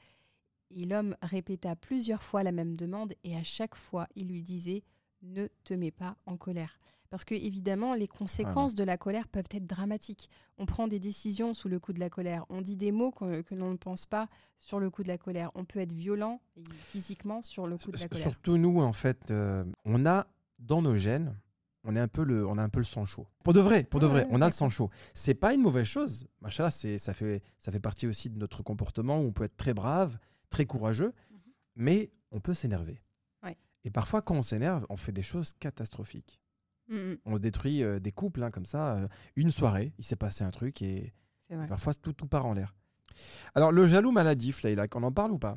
Et l'homme répéta plusieurs fois la même demande et à chaque fois il lui disait ne te mets pas en colère. Parce que évidemment, les conséquences de la colère peuvent être dramatiques. On prend des décisions sous le coup de la colère. On dit des mots que, que l'on ne pense pas sur le coup de la colère. On peut être violent physiquement sur le coup de la colère. Surtout nous, en fait, euh, on a dans nos gènes, on est un peu le, on a un peu le sang chaud. Pour de vrai, pour de vrai, on a le sang chaud. C'est pas une mauvaise chose. Machallah, c'est, ça fait, ça fait partie aussi de notre comportement où on peut être très brave, très courageux, Mhm. mais on peut s'énerver. Ouais. Et parfois, quand on s'énerve, on fait des choses catastrophiques. On détruit euh, des couples, hein, comme ça. euh, une soirée, il s'est passé un truc et parfois tout, tout part en l'air. Alors, le jaloux maladif, Leïla, qu'on en parle ou pas?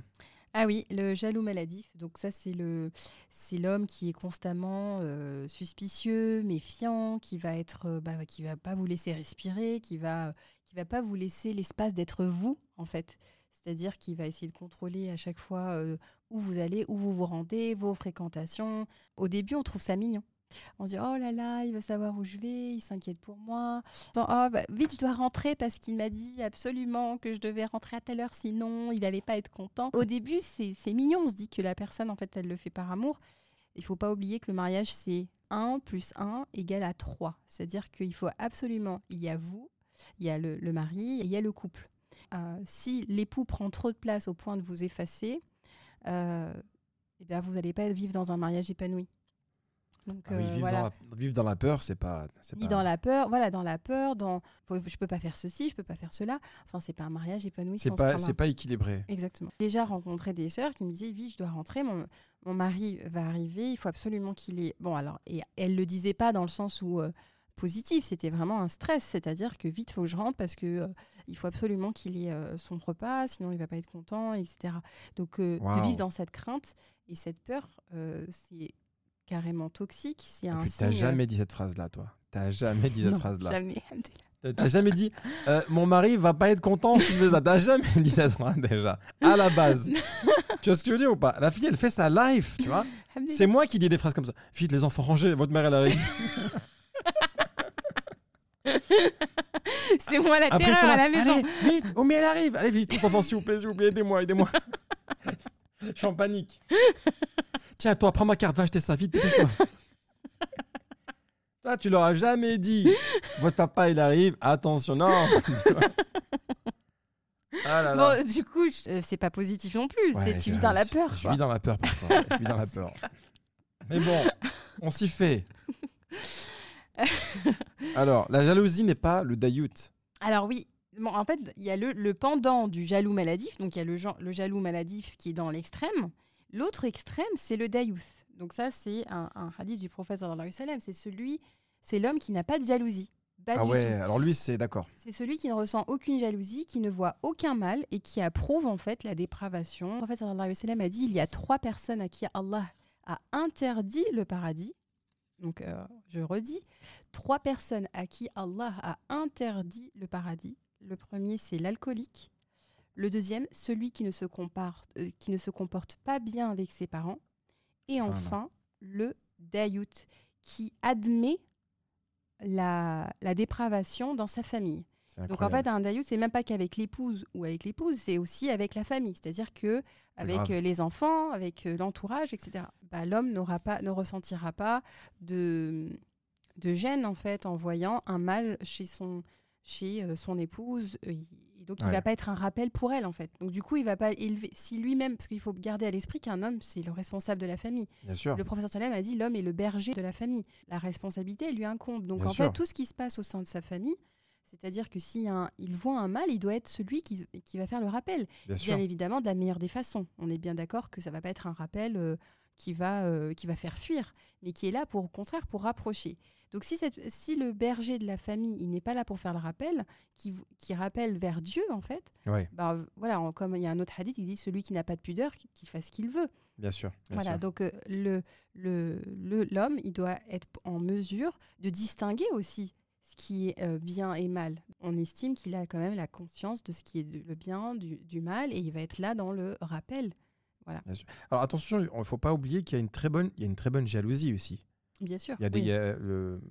Ah oui, le jaloux maladif. Donc ça, c'est le, c'est l'homme qui est constamment euh, suspicieux, méfiant, qui va être, euh, bah, qui va pas vous laisser respirer, qui va, qui va pas vous laisser l'espace d'être vous, en fait. C'est-à-dire qu'il va essayer de contrôler à chaque fois euh, où vous allez, où vous vous rendez, vos fréquentations. Au début, on trouve ça mignon. On se dit oh là là, il veut savoir où je vais, il s'inquiète pour moi. Genre, oh bah, vite, je dois rentrer parce qu'il m'a dit absolument que je devais rentrer à telle heure, sinon il allait pas être content. Au début, c'est mignon, on se dit que la personne, en fait, elle le fait par amour. Il faut pas oublier que le mariage, c'est 1 plus 1 égale à 3. C'est-à-dire qu'il faut absolument, il y a vous, il y a le, mari et il y a le couple. Euh, si l'époux prend trop de place au point de vous effacer, euh, eh bien, vous n'allez pas vivre dans un mariage épanoui. Donc, Ah oui, euh, vivre, voilà. dans la, vivre dans la peur, c'est pas. Ni pas- dans la peur, voilà, dans la peur, dans faut- je peux pas faire ceci, je peux pas faire cela. Enfin, c'est pas un mariage épanoui. C'est pas, c'est pas équilibré. Exactement. Déjà rencontré des sœurs qui me disaient, oui, je dois rentrer, mon, mon mari va arriver, il faut absolument qu'il ait. Bon, alors, et elle le disait pas dans le sens où euh, positif, c'était vraiment un stress, c'est-à-dire que vite, faut que je rentre parce que euh, il faut absolument qu'il ait euh, son repas, sinon il va pas être content, etc. Donc, euh, de vivre dans cette crainte et cette peur, c'est carrément toxique. C'est Et un puis, t'as signe- jamais dit cette phrase-là, toi. T'as jamais dit cette Non, phrase-là. Jamais. T'as- jamais dit euh, mon mari va pas être content si je fais ça. T'as jamais dit cette phrase déjà. À la base. tu vois ce que je veux dire ou pas? La fille, elle fait sa life, tu vois. C'est moi qui dis des phrases comme ça. Vite, les enfants rangés, votre mère, elle arrive. C'est moi la Après, terreur à la maison. Allez, vite, Oumi, elle arrive. Allez, vite, les enfants, s'il vous plaît, s'il vous plaît, aidez-moi, aidez-moi. je suis en panique. Tiens, toi, prends ma carte, va acheter ça, vite, dépêche-toi. Toi, tu leur as jamais dit. Votre papa, il arrive. Attention, non. Ah là là. Bon, du coup, je- euh, c'est pas positif non plus. Ouais, tu vis dans la peur. Je vis dans la peur parfois. Je vis dans la peur. Mais bon, on s'y fait. Alors, la jalousie n'est pas le dayout. Alors oui, bon, en fait, il y a le, le pendant du jaloux maladif. Donc il y a le, le jaloux maladif qui est dans l'extrême. L'autre extrême, c'est le dayouth. Donc ça, c'est un, un hadith du prophète sallallahu alayhi wa sallam. C'est celui, c'est l'homme qui n'a pas de jalousie. Pas Ah ouais, tout. alors lui, c'est d'accord. C'est celui qui ne ressent aucune jalousie, qui ne voit aucun mal et qui approuve en fait la dépravation. Le prophète sallallahu alayhi wa sallam a dit il y a trois personnes à qui Allah a interdit le paradis. Donc euh, je redis, trois personnes à qui Allah a interdit le paradis. Le premier c'est l'alcoolique. Le deuxième, celui qui ne se compare- euh, qui ne se comporte pas bien avec ses parents. Et non. enfin, le dayout, qui admet la, la dépravation dans sa famille. Donc en fait, un dayout, c'est même pas qu'avec l'épouse ou avec l'épouse, c'est aussi avec la famille. C'est-à-dire que avec grave. euh, les enfants, avec euh, l'entourage, etc. Bah, L'homme n'aura pas, ne ressentira pas de, de gêne en fait en voyant un mal chez son, chez son épouse. Il- donc il Ouais. va pas être un rappel pour elle en fait. Donc du coup, il va pas élever. Si lui-même, parce qu'il faut garder à l'esprit qu'un homme, c'est le responsable de la famille. Bien sûr. Le professeur Salem a dit l'homme est le berger de la famille. La responsabilité lui incombe. Donc Bien en sûr. fait, tout ce qui se passe au sein de sa famille, c'est-à-dire que si un, il voit un mal, il doit être celui qui, qui va faire le rappel. Bien. Bien évidemment, de la meilleure des façons. On est bien d'accord que ça va pas être un rappel euh, qui, va, euh, qui va faire fuir, mais qui est là pour, au contraire pour rapprocher. Donc si, cette- si le berger de la famille, il n'est pas là pour faire le rappel, qui, rappelle vers Dieu en fait, Ouais, bah, voilà, comme il y a un autre hadith qui dit celui qui n'a pas de pudeur, qu'il fasse ce qu'il veut. bien sûr. bien Voilà, sûr. donc euh, le le- le- l'homme, il doit être en mesure de distinguer aussi ce qui est euh, bien et mal. On estime qu'il a quand même la conscience de ce qui est de- le bien, du, du mal, et il va être là dans le rappel. Alors attention, il ne faut pas oublier qu'il y a une très bonne, il y a une très bonne jalousie aussi. Bien sûr. Il y a des, oui. il y a le,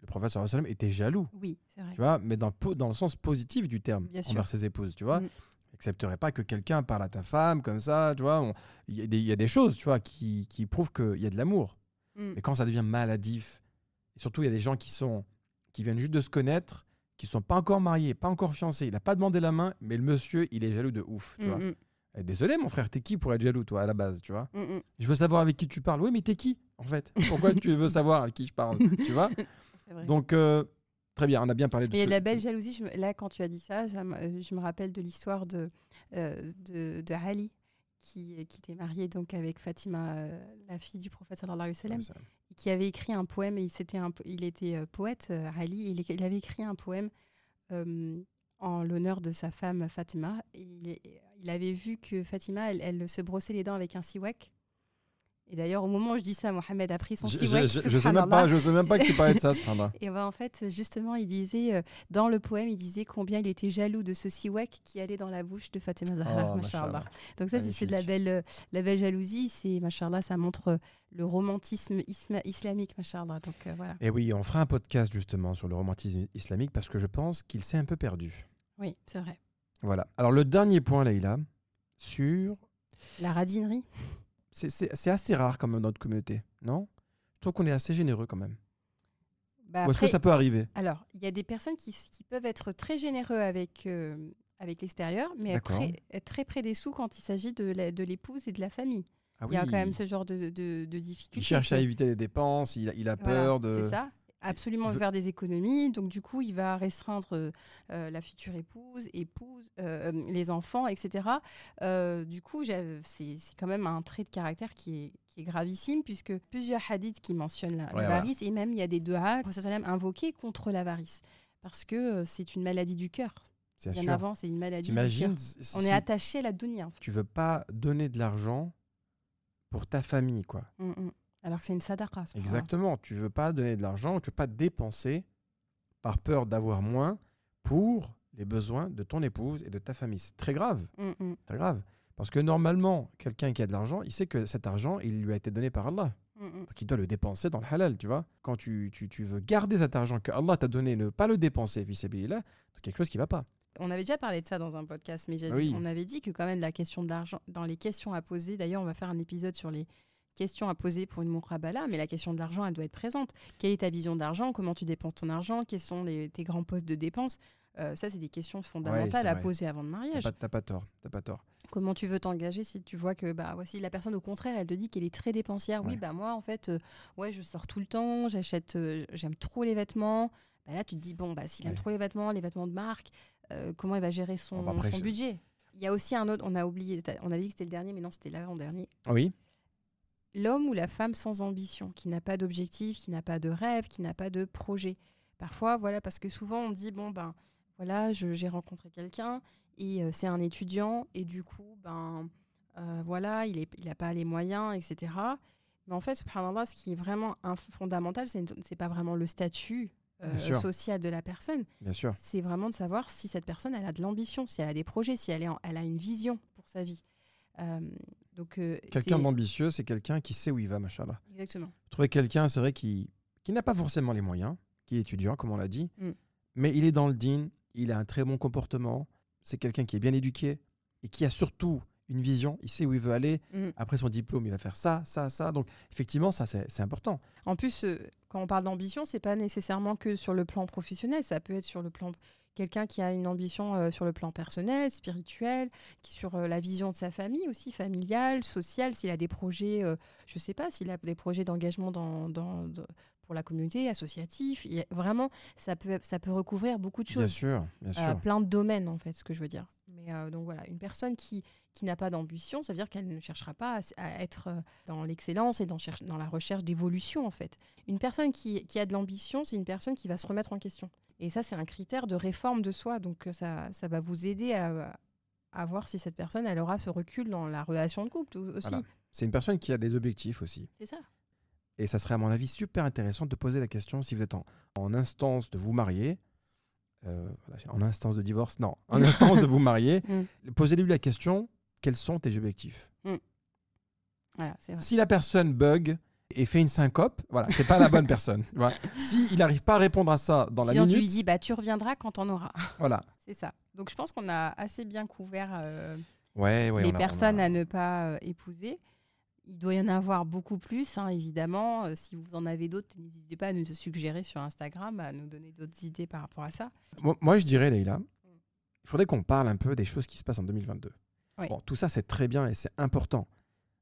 le prophète sallam était jaloux, Oui, c'est vrai. tu vois, mais dans, dans le sens positif du terme Bien sûr. envers ses épouses, tu vois. Mm. Accepterait pas que quelqu'un parle à ta femme comme ça, tu vois. Il y, a des- il y a des choses, tu vois, qui, qui prouvent qu'il y a de l'amour. Mm. Mais quand ça devient maladif, et surtout il y a des gens qui sont qui viennent juste de se connaître, qui sont pas encore mariés, pas encore fiancés, il a pas demandé la main, mais le monsieur il est jaloux de ouf, tu Mm, vois. mm, Eh, Désolé mon frère, t'es qui pour être jaloux toi à la base, tu vois. Je veux savoir avec qui tu parles. Oui, mais t'es qui? En fait Pourquoi tu veux savoir avec qui je parle Tu vois vrai. Donc euh, très bien, on a bien parlé de Mais il y a de ce- la belle jalousie. Je Là, quand tu as dit ça, ça me- euh, je me rappelle de l'histoire de, euh, de, de Ali, qui, qui était marié donc avec Fatima, euh, la fille du prophète sallallahu alayhi wa sallam. Ça. qui avait écrit un poème, et un, po- il était poète, Ali, il, il avait écrit un poème euh, en l'honneur de sa femme Fatima. Il, il avait vu que Fatima, elle, elle se brossait les dents avec un siwak. Et d'ailleurs, au moment où je dis ça, Mohamed a pris son Je, siwak. je- je sais même pas, je sais même pas que tu parlais de ça, subhanallah. Et ben, en fait, justement, il disait, euh, dans le poème, il disait combien il était jaloux de ce siwak qui allait dans la bouche de Fatima Zahra. Oh. Donc ça, c'est- de la belle, euh, la belle jalousie. C'est, machallah, ça montre euh, le romantisme isma- islamique, machallah. Donc euh, voilà. Et oui, on fera un podcast justement sur le romantisme islamique parce que je pense qu'il s'est un peu perdu. Oui, c'est vrai. Voilà. Alors le dernier point, Leïla, sur... La radinerie. C'est assez rare quand même dans notre communauté, non? Je trouve qu'on est assez généreux quand même. Bah, Ou est-ce que ça peut arriver? Alors, il y a des personnes qui, peuvent être très généreux avec, euh, avec l'extérieur, mais être très, être très près des sous quand il s'agit de l'épouse et de la famille. ah Il y a quand même ce genre de, de, de difficultés. Il cherche à éviter les dépenses, il a, il a Voilà, peur de... C'est ça. Absolument veut- faire des économies. Donc, du coup, il va restreindre euh, la future épouse, épouse, euh, les enfants, etc. Euh, du coup, c'est quand même un trait de caractère qui est, qui est gravissime, puisque plusieurs hadiths qui mentionnent la- Ouais, l'avarice, et même il y a des doigts, invoqués contre l'avarice, parce que c'est une maladie du cœur. Bien Bien sûr. avant, c'est une maladie du T'imagines On est attaché à la dunya. en fait. tu veux pas donner de l'argent pour ta famille, quoi. Mm, mm. Alors que c'est une sadaqa. subhanallah. Exactement. Tu veux pas donner de l'argent, tu veux pas dépenser par peur d'avoir moins pour les besoins de ton épouse et de ta famille. C'est très grave, Mm, mm, très grave. Parce que normalement, quelqu'un qui a de l'argent, il sait que cet argent, il lui a été donné par Allah. mm. Donc il doit le dépenser dans le halal, tu vois. Quand tu, tu, tu veux garder cet argent que Allah t'a donné, ne pas le dépenser, fils là, c'est quelque chose qui va pas. On avait déjà parlé de ça dans un podcast, mais Oui. on avait dit que quand même la question de l'argent, dans les questions à poser, d'ailleurs on va faire un épisode sur les questions à poser pour une mukhabala, mais la question de l'argent, elle doit être présente. Quelle est ta vision de l'argent Comment tu dépenses ton argent? Quels sont les- tes grands postes de dépenses? Euh, Ça, c'est des questions fondamentales à poser avant le mariage. t'as pas tort, t'as pas tort. Comment tu veux t'engager si tu vois que bah voici la personne au contraire, elle te dit qu'elle est très dépensière? Oui, bah moi en fait, euh, ouais, je sors tout le temps, j'achète, euh, j'aime trop les vêtements. Bah là, tu te dis bon bah s'il aime trop les vêtements, les vêtements de marque, comment il va gérer son, Oh, bah après, son budget? Il y a aussi un autre, on a oublié, on avait dit que c'était le dernier, mais non, c'était l'avant-dernier. Oui, L'homme ou la femme sans ambition, qui n'a pas d'objectif, qui n'a pas de rêve, qui n'a pas de projet. Parfois, voilà, parce que souvent on dit bon ben voilà, j'ai rencontré quelqu'un et euh, c'est un étudiant et du coup ben euh, voilà, il n'a il pas les moyens, etc. Mais en fait, subhanallah, ce qui est vraiment fondamental, c'est c'est pas vraiment le statut euh, social de la personne, bien sûr. c'est vraiment de savoir si cette personne elle a de l'ambition, si elle a des projets, si elle, est en- elle a une vision pour sa vie. Euh, donc euh, Quelqu'un d'ambitieux, c'est quelqu'un qui sait où il va, machallah. exactement. Trouver quelqu'un, c'est vrai, qui, qui n'a pas forcément les moyens, qui est étudiant, comme on l'a dit, Mm. mais il est dans le din, il a un très bon comportement, c'est quelqu'un qui est bien éduqué et qui a surtout une vision, il sait où il veut aller. Mm. Après son diplôme, il va faire ça, ça, ça. Donc, effectivement, ça, c'est important. En plus, euh, quand on parle d'ambition, c'est pas nécessairement que sur le plan professionnel, ça peut être sur le plan quelqu'un qui a une ambition euh, sur le plan personnel, spirituel, qui sur euh, la vision de sa famille aussi, familiale, sociale, s'il a des projets, euh, je sais pas, s'il a des projets d'engagement dans, dans- dans- pour la communauté, associatif, il y a- vraiment, ça peut, ça peut recouvrir beaucoup de Bien choses. sûr, bien sûr. plein de domaines en fait, ce que je veux dire. Mais euh, donc voilà, une personne qui, qui n'a pas d'ambition, ça veut dire qu'elle ne cherchera pas à, être euh, dans l'excellence et dans, la recherche d'évolution en fait. Une personne qui, qui a de l'ambition, c'est une personne qui va se remettre en question. Et ça, c'est un critère de réforme de soi. Donc euh, ça, ça va vous aider à, à voir si cette personne, elle aura ce recul dans la relation de couple au- aussi. Voilà. C'est une personne qui a des objectifs aussi. C'est ça. Et ça serait, à mon avis, super intéressant de poser la question si vous êtes en, en instance de vous marier, euh, en instance de divorce, non, en instance de vous marier, Mm. posez-lui la question quels sont tes objectifs? Voilà, vrai. Si la personne bug et fait une syncope, voilà, c'est pas la bonne personne. Voilà. Si il n'arrive pas à répondre à ça dans la si on minute, lui dit, bah, tu reviendras quand on aura. voilà. c'est ça. Donc je pense qu'on a assez bien couvert. euh, Ouais, ouais, les on a- on personnes a- à ne pas euh, épouser. Il doit y en avoir beaucoup plus, hein, évidemment. Euh, si vous en avez d'autres, n'hésitez pas à nous suggérer sur Instagram, à nous donner d'autres idées par rapport à ça. Moi, moi, je dirais, Leïla, il faudrait qu'on parle un peu des choses qui se passent en 2022. Oui. Bon, tout ça, c'est très bien et c'est important.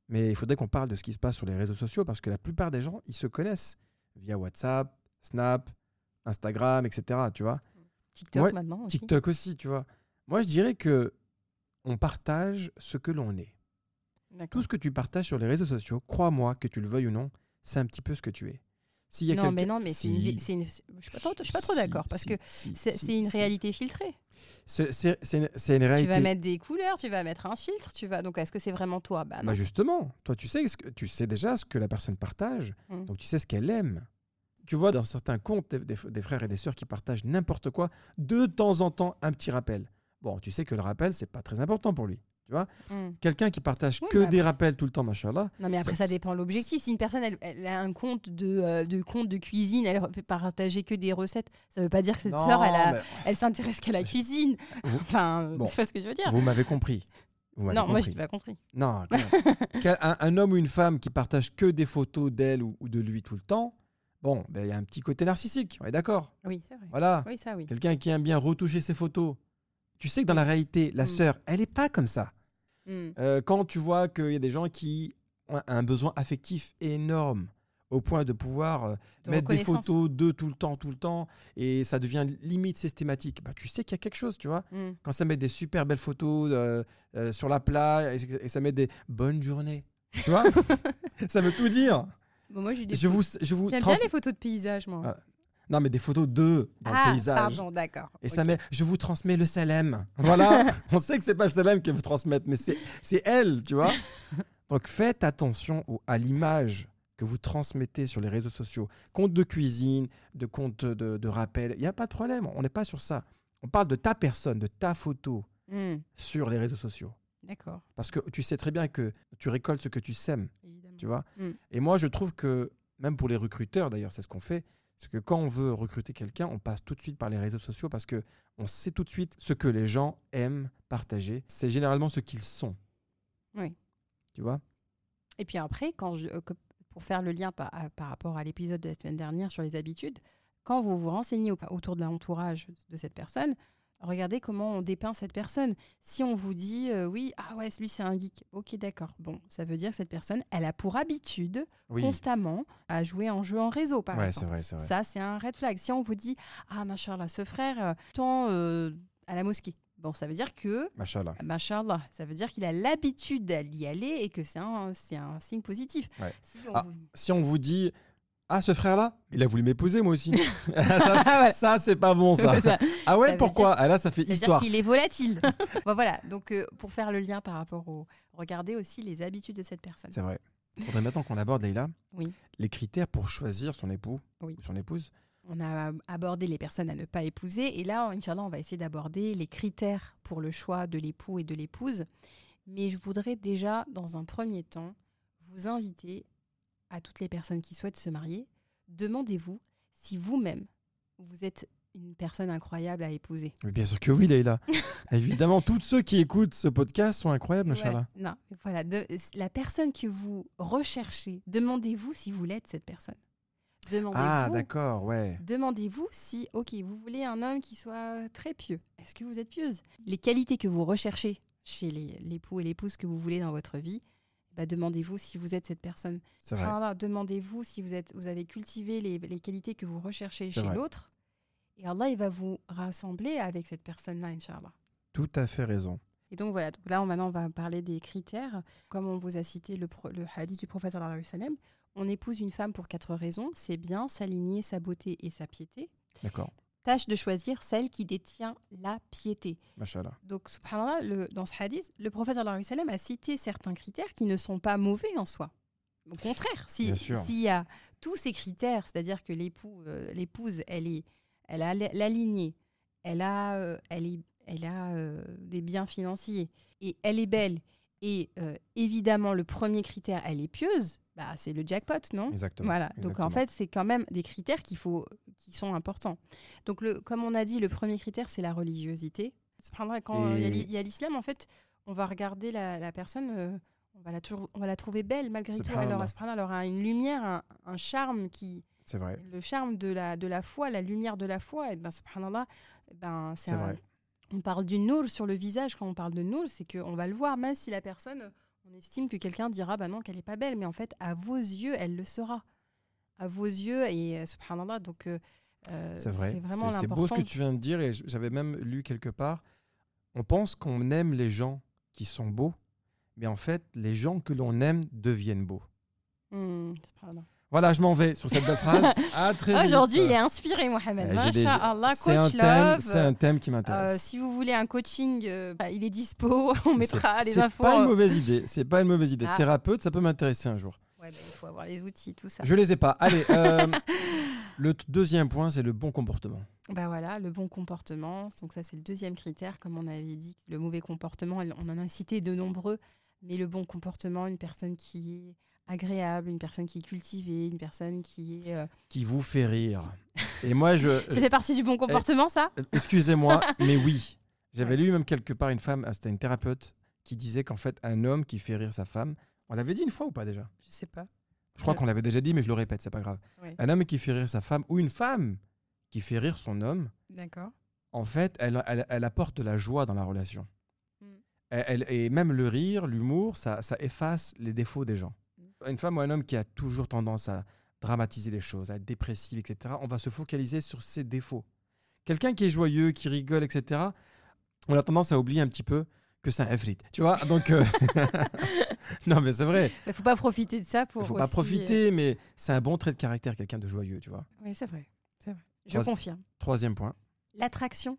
Mais il faudrait qu'on parle de ce qui se passe sur les réseaux sociaux parce que la plupart des gens, ils se connaissent via WhatsApp, Snap, Instagram, etc. Tu vois TikTok Ouais, maintenant aussi. TikTok aussi, tu vois. Moi, je dirais que on partage ce que l'on est. Tout ce que tu partages sur les réseaux sociaux, crois-moi, que tu le veuilles ou non, c'est un petit peu ce que tu es. S'il y a Non, mais non, mais c'est une, Si. c'est une- Je suis pas trop, suis pas trop Si, d'accord parce si, que c'est une réalité filtrée. C'est une, une Tu réalité. vas mettre des couleurs, tu vas mettre un filtre, tu vas. Donc est-ce que c'est vraiment toi? Bah non. Bah justement, toi tu sais, tu sais déjà ce que la personne partage, Mm. donc tu sais ce qu'elle aime. Tu vois dans certains comptes des, des- des frères et des sœurs qui partagent n'importe quoi, de temps en temps un petit rappel. Bon, tu sais que le rappel c'est pas très important pour lui. Tu vois, Mm. quelqu'un qui partage Oui, que des rappels tout le temps, machallah. Non, mais après, Ça- ça, dépend de l'objectif. Si une personne, elle, elle a un compte de, euh, de compte de cuisine, elle fait partager que des recettes, ça veut pas dire que cette sœur, elle, a- mais elle s'intéresse qu'à la cuisine. Vous- Enfin, Bon. tu vois ce que je veux dire vous m'avez compris. Vous Non, moi, je n'ai pas compris. Non, un, un homme ou une femme qui partage que des photos d'elle ou, ou de lui tout le temps, bon, ben, il y a un petit côté narcissique, on est d'accord. Oui, c'est vrai. Voilà. Oui, oui. Quelqu'un qui aime bien retoucher ses photos. Tu sais que dans la réalité, la Mm. sœur, elle n'est pas comme ça. Mm. Euh, quand tu vois qu'il y a des gens qui ont un besoin affectif énorme, au point de pouvoir euh, De mettre des photos d'eux tout le temps, tout le temps, et ça devient limite systématique, bah, tu sais qu'il y a quelque chose, tu vois. Mm. Quand ça met des super belles photos euh, euh, sur la plage, et, et ça met des bonnes journées, tu vois, ça veut tout dire. Bon, moi, j'ai des Je vous, je vous J'aime trans- bien les photos de paysage, moi. Ah, Non, mais des photos d'eux dans ah, le paysage. pardon, d'accord. Et ça met, je vous transmets le salem. Voilà, on sait que c'est pas le salem qu'elle veut transmettre, mais c'est c'est elle, tu vois. Donc faites attention au- à l'image que vous transmettez sur les réseaux sociaux. Compte de cuisine, de compte de, de rappel, il n'y a pas de problème, on n'est pas sur ça. On parle de ta personne, de ta photo Mm. sur les réseaux sociaux. D'accord, Parce que tu sais très bien que tu récoltes ce que tu sèmes, évidemment. tu vois. Mm. Et moi, je trouve que, même pour les recruteurs d'ailleurs, c'est ce qu'on fait, c'est que quand on veut recruter quelqu'un, on passe tout de suite par les réseaux sociaux parce que on sait tout de suite ce que les gens aiment partager. C'est généralement ce qu'ils sont. Oui. Tu vois? Et puis après, quand je, euh, pour faire le lien par, par rapport à l'épisode de la semaine dernière sur les habitudes, quand vous vous renseignez au- autour de l'entourage de cette personne, regardez comment on dépeint cette personne. Si on vous dit, euh, oui, ah ouais, lui c'est un geek, ok, d'accord. Bon, ça veut dire que cette personne, elle a pour habitude Oui. constamment à jouer en jeu en réseau, par Ouais, exemple. c'est vrai, vrai. Ça, c'est un red flag. Si on vous dit, ah, machallah, ce frère, euh, tant euh, à la mosquée. Bon, ça veut dire que, Machallah. machallah, ça veut dire qu'il a l'habitude d'y aller et que c'est un, un signe positif. Ouais. Si on Ah, vous- Si on vous dit ah ce frère-là, il a voulu m'épouser moi aussi. ça, Voilà. ça, c'est pas bon ça. ça, Ah ouais pourquoi? Ah là ça fait ça veut dire histoire. qu'il est volatile. Bon, voilà, donc euh, pour faire le lien par rapport au... Regardez aussi les habitudes de cette personne. C'est vrai. Il faudrait maintenant qu'on aborde Leïla Oui. les critères pour choisir son époux, Oui. son épouse. On a abordé les personnes à ne pas épouser. Et là, Inch'Allah, on va essayer d'aborder les critères pour le choix de l'époux et de l'épouse. Mais je voudrais déjà, dans un premier temps, vous inviter à toutes les personnes qui souhaitent se marier, demandez-vous si vous-même, vous êtes une personne incroyable à épouser. Mais bien sûr que oui, Leïla. Évidemment, tous ceux qui écoutent ce podcast sont incroyables, Ouais, Inch'Allah. non, voilà, de- la personne que vous recherchez, demandez-vous si vous l'êtes cette personne. Demandez-vous. Ah, d'accord, ouais. Demandez-vous si, ok, vous voulez un homme qui soit très pieux. Est-ce que vous êtes pieuse? Les qualités que vous recherchez chez les- l'époux et l'épouse que vous voulez dans votre vie, bah, demandez-vous si vous êtes cette personne. Demandez-vous si vous, êtes, vous avez cultivé les, les qualités que vous recherchez chez l'autre. Et Allah, il va vous rassembler avec cette personne-là, Inch'Allah. Tout à fait raison. Et donc voilà, donc là on- maintenant on va parler des critères. Comme on vous a cité le, pro- le hadith du prophète on épouse une femme pour quatre raisons. C'est bien s'aligner sa beauté et sa piété. D'accord. Tâche de choisir celle qui détient la piété. Machallah. Donc subhanallah, le- dans ce hadith, le prophète a cité certains critères qui ne sont pas mauvais en soi. Au contraire, si- s'il y a tous ces critères, c'est-à-dire que l'époux, euh, l'épouse, elle est, elle a l- la lignée, elle a, euh, elle est, elle a euh, des biens financiers et elle est belle. Et évidemment, le premier critère, elle est pieuse. Bah, c'est le jackpot, non? Exactement. Voilà. Donc en fait, c'est quand même des critères qu'il faut, qui sont importants. Donc le, comme on a dit, le premier critère, c'est la religiosité. Quand il y a Et- l'i- il y a l'islam, en fait, on va regarder la, la personne, euh, on, va la toujours, on va la trouver belle malgré tout. Alors, subhanallah, elle aura une lumière, un, un charme qui, C'est vrai. le charme de la, de la foi, la lumière de la foi. Et ben, subhanallah, eh ben, c'est un- vrai. on parle du nour sur le visage. Quand on parle de nour, c'est qu'on va le voir, même si la personne, on estime que quelqu'un dira bah non, qu'elle n'est pas belle, mais en fait, à vos yeux, elle le sera. À vos yeux, et euh, subhanallah, donc euh, euh, C'est vrai. vraiment C'est beau ce que tu viens de dire et j'avais même lu quelque part. On pense qu'on aime les gens qui sont beaux, mais en fait, les gens que l'on aime deviennent beaux. Subhanallah. Voilà, je m'en vais sur cette belle phrase. À très vite. Aujourd'hui, il est inspiré, Mohamed. Euh, des- C'est un thème, love. c'est un thème qui Euh, m'intéresse. si vous voulez un coaching, euh, bah, il est dispo. On mettra c'est- les c'est infos. pas en- une mauvaise idée. C'est pas une mauvaise idée. Ah. Thérapeute, ça peut m'intéresser un jour. Ouais, bah, il faut avoir les outils, tout ça. Je les ai pas. Allez, euh, le deuxième point, c'est le bon comportement. Bah voilà, le bon comportement. Donc ça, c'est le deuxième critère, comme on avait dit. Le mauvais comportement, on en a cité de nombreux, mais le bon comportement, une personne qui est agréable, une personne qui est cultivée, une personne qui est... euh, Qui vous fait rire. Et moi, je. Ça fait partie du bon comportement, ça? Euh, Excusez-moi, mais oui. J'avais lu même quelque part une femme, ah, c'était une thérapeute, qui disait qu'en fait, un homme qui fait rire sa femme, on l'avait dit une fois ou pas déjà? Je sais pas. Je crois qu'on l'avait déjà dit, mais je le répète, c'est pas grave. Ouais. Un homme qui fait rire sa femme, ou une femme qui fait rire son homme, D'accord. en fait, elle, elle- elle apporte de la joie dans la relation. Mm. Elle- elle- et même le rire, l'humour, ça, ça efface les défauts des gens. Une femme ou un homme qui a toujours tendance à dramatiser les choses, à être dépressif, etc., on va se focaliser sur ses défauts. Quelqu'un qui est joyeux, qui rigole, etc., on a tendance à oublier un petit peu que c'est un efrit. Tu vois Donc, euh, non, mais c'est vrai. Il faut pas profiter de ça Il pour. faut pas aussi, euh, profiter, mais c'est un bon trait de caractère, quelqu'un de joyeux, tu vois. Oui, c'est vrai. C'est vrai. Je Troisi- confirme. Troisième point. L'attraction.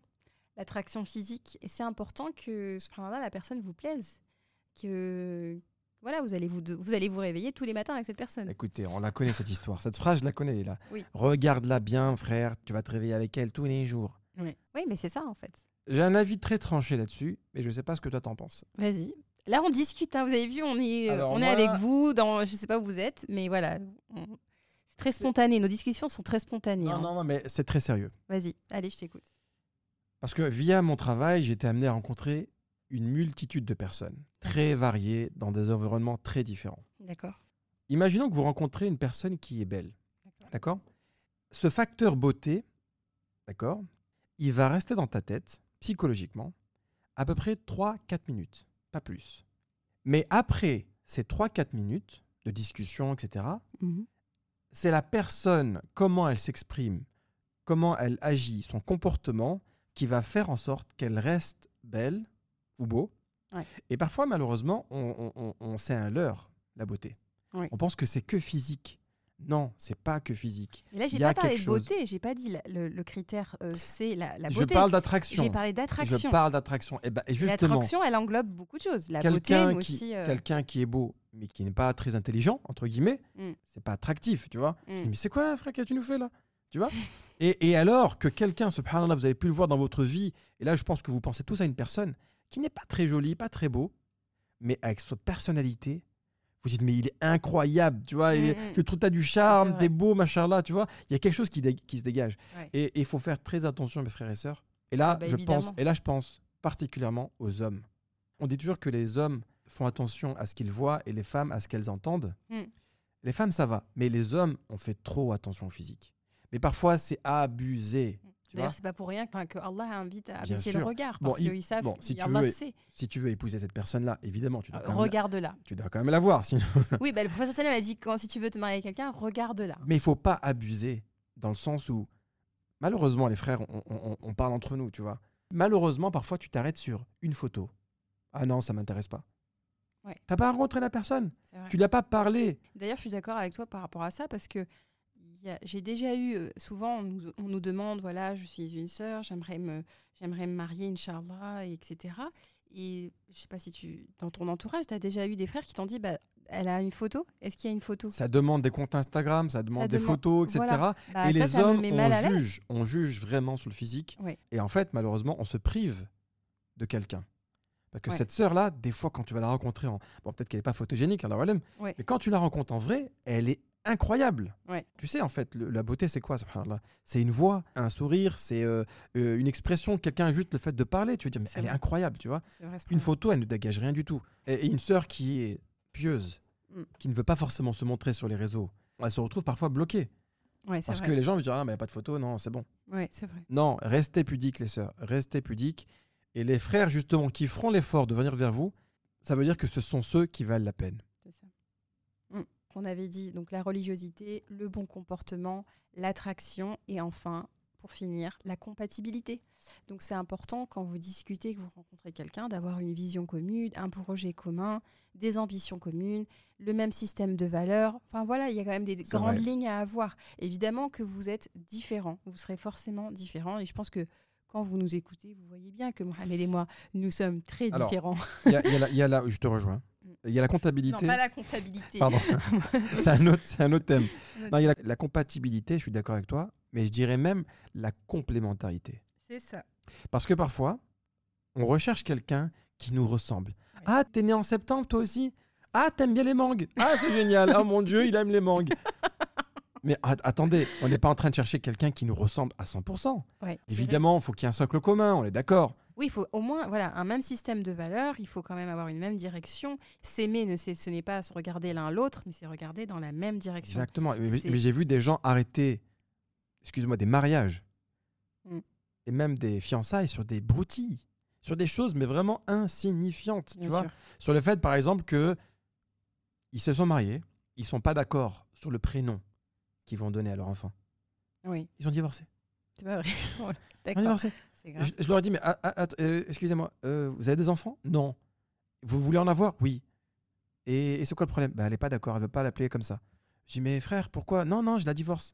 L'attraction physique. Et c'est important que, subhanallah, la personne vous plaise. Que. Voilà, vous allez vous, de- vous allez vous réveiller tous les matins avec cette personne. Écoutez, on la connaît cette histoire. Cette phrase, je la connais, là. Oui. Regarde-la bien, frère. Tu vas te réveiller avec elle tous les jours. Oui, mais c'est ça en fait. J'ai un avis très tranché là-dessus, mais je sais pas ce que toi t'en penses. Vas-y. Là, on discute. hein, vous avez vu, on est, Alors, on moi- est avec vous. Dans, je sais pas où vous êtes, mais voilà. on- C'est très spontané. Nos discussions sont très spontanées. Non, hein. non, non, mais c'est très sérieux. Vas-y, allez, je t'écoute. Parce que via mon travail, j'ai été amené à rencontrer une multitude de personnes, très variées, dans des environnements très différents. D'accord. Imaginons que vous rencontrez une personne qui est belle. D'accord. Ce facteur beauté, d'accord Il va rester dans ta tête, psychologiquement, à peu près 3-4 minutes, pas plus. Mais après ces 3-4 minutes de discussion, etc., Mhm. c'est la personne, comment elle s'exprime, comment elle agit, son comportement, qui va faire en sorte qu'elle reste belle ou beau. Ouais. Et parfois, malheureusement, on, on- on- c'est un leurre, la beauté. On pense que c'est que physique. Non, c'est pas que physique. Mais là, j'ai pas parlé de beauté. J'ai pas dit la- le, le critère, euh, c'est la, la Je beauté. parle d'attraction. J'ai parlé Je d'attraction. parle d'attraction. Et, ben, et justement, L'attraction, elle englobe beaucoup de choses. La beauté, quelqu'un mais qui, aussi. euh, quelqu'un qui est beau, mais qui n'est pas très intelligent, entre guillemets, Mm. c'est pas attractif, tu vois. mm. Mais c'est quoi, frère, que tu nous fais là Tu vois et, et alors que quelqu'un, subhanallah, vous avez pu le voir dans votre vie, et là je pense que vous pensez tous à une personne qui n'est pas très jolie, pas très beau, mais avec sa personnalité, vous dites, mais il est incroyable, tu vois, il- Mm, mm. tu trouves t'as du charme, t'es beau, machin là, tu vois. Il y a quelque chose qui, se dégage. Ouais. Et il faut faire très attention, mes frères et sœurs. Et là, Ah bah, je pense, et là, je pense particulièrement aux hommes. On dit toujours que les hommes font attention à ce qu'ils voient et les femmes à ce qu'elles entendent. Mm. Les femmes, ça va, mais les hommes, on fait trop attention au physique. Mais parfois, c'est abusé. D'ailleurs, c'est pas pour rien que que Allah invite à baisser le regard. Bon, Parce il- qu'ils savent, bon, si tu Allah veux- si tu veux épouser cette personne-là, évidemment, tu dois, Euh, quand même, la- Regarde-la. tu dois quand même la voir. Sinon... Oui, bah, le professeur Salem a dit quand si tu veux te marier avec quelqu'un, regarde-la. Mais il faut pas abuser dans le sens où, malheureusement, les frères, on, on- on parle entre nous, tu vois. Malheureusement, parfois, tu t'arrêtes sur une photo. Ah non, ça m'intéresse pas. Ouais. T'as pas rencontré la personne? Tu l'as pas parlé? D'ailleurs, je suis d'accord avec toi par rapport à ça parce que y j'ai déjà eu, euh, souvent, on nous, on nous demande voilà, je suis une sœur, j'aimerais me, j'aimerais me marier, Inch'Allah, et etc. Et je sais pas si tu, dans ton entourage, tu as déjà eu des frères qui t'ont dit bah, elle a une photo? Est-ce qu'il y a une photo? Ça demande des comptes Instagram, ça demande des demande- photos, etc. voilà. Bah, et ça, les ça hommes, on juge, on juge vraiment sur le physique. Ouais. Et en fait, malheureusement, on se prive de quelqu'un. Parce que Ouais. cette sœur-là, des fois, quand tu vas la rencontrer, en... bon, peut-être qu'elle n'est pas photogénique, hein, Walem, Ouais. mais quand tu la rencontres en vrai, elle est incroyable. Ouais. Tu sais, en fait, le- la beauté, c'est quoi, subhanallah? C'est une voix, un sourire, c'est euh, euh, une expression, quelqu'un, juste le fait de parler. Tu veux dire, mais elle est incroyable, tu vois? Vrai, Une photo, elle ne dégage rien du tout. Et, et une sœur qui est pieuse, Mm. qui ne veut pas forcément se montrer sur les réseaux, elle se retrouve parfois bloquée. Ouais, Parce vrai. que les gens vont dire, ah, mais il n'y a pas de photo, non, c'est bon. Ouais, c'est vrai. Non, restez pudiques, les sœurs, restez pudiques. Et les frères, justement, qui feront l'effort de venir vers vous, ça veut dire que ce sont ceux qui valent la peine. C'est ça. Mm. On avait dit donc la religiosité, le bon comportement, l'attraction et enfin, pour finir, la compatibilité. Donc c'est important quand vous discutez, que vous rencontrez quelqu'un, d'avoir une vision commune, un projet commun, des ambitions communes, le même système de valeurs. Enfin voilà, il y a quand même des grandes vrai. lignes à avoir. Évidemment que vous êtes différents, vous serez forcément différents et je pense que quand vous nous écoutez, vous voyez bien que Mohamed et moi, nous sommes très Alors, différents. Il y a, y y la- je te rejoins. Il y a la Non, comptabilité. pas la comptabilité. Pardon, c'est un, autre- c'est un autre thème. Non, il y a la, la compatibilité, je suis d'accord avec toi, mais je dirais même la complémentarité. C'est ça. Parce que parfois, on recherche quelqu'un qui nous ressemble. Ouais. Ah, t'es né en septembre, toi aussi? Ah, t'aimes bien les mangues Ah, c'est génial Ah, mon Dieu, il aime les mangues Mais at- attendez, on n'est pas en train de chercher quelqu'un qui nous ressemble à 100%. Ouais, Évidemment, il faut qu'il y ait un socle commun, on est d'accord. Oui, il faut au moins voilà, un même système de valeurs, il faut quand même avoir une même direction. S'aimer, ne, ce n'est pas se regarder l'un l'autre, mais c'est regarder dans la même direction. Exactement. Mais, j'ai vu des gens arrêter, excuse-moi, des mariages Mm. et même des fiançailles sur des broutilles, sur des choses, mais vraiment insignifiantes. Bien tu vois. Sur le fait, par exemple, que ils se sont mariés, ils sont pas d'accord sur le prénom qu'ils vont donner à leur enfant. Oui, Ils ont divorcé. c'est pas vrai. Ouais, Ils ont D'accord, divorcé. c'est grave. Je, je leur ai dit, mais ah, ah, euh, excusez-moi, euh, vous avez des enfants? Non. Vous voulez en avoir? Oui. Et, et c'est quoi le problème? Bah, Elle n'est pas d'accord, elle ne veut pas l'appeler comme ça. J'ai dit, mais frère, pourquoi? Non, non, je la divorce.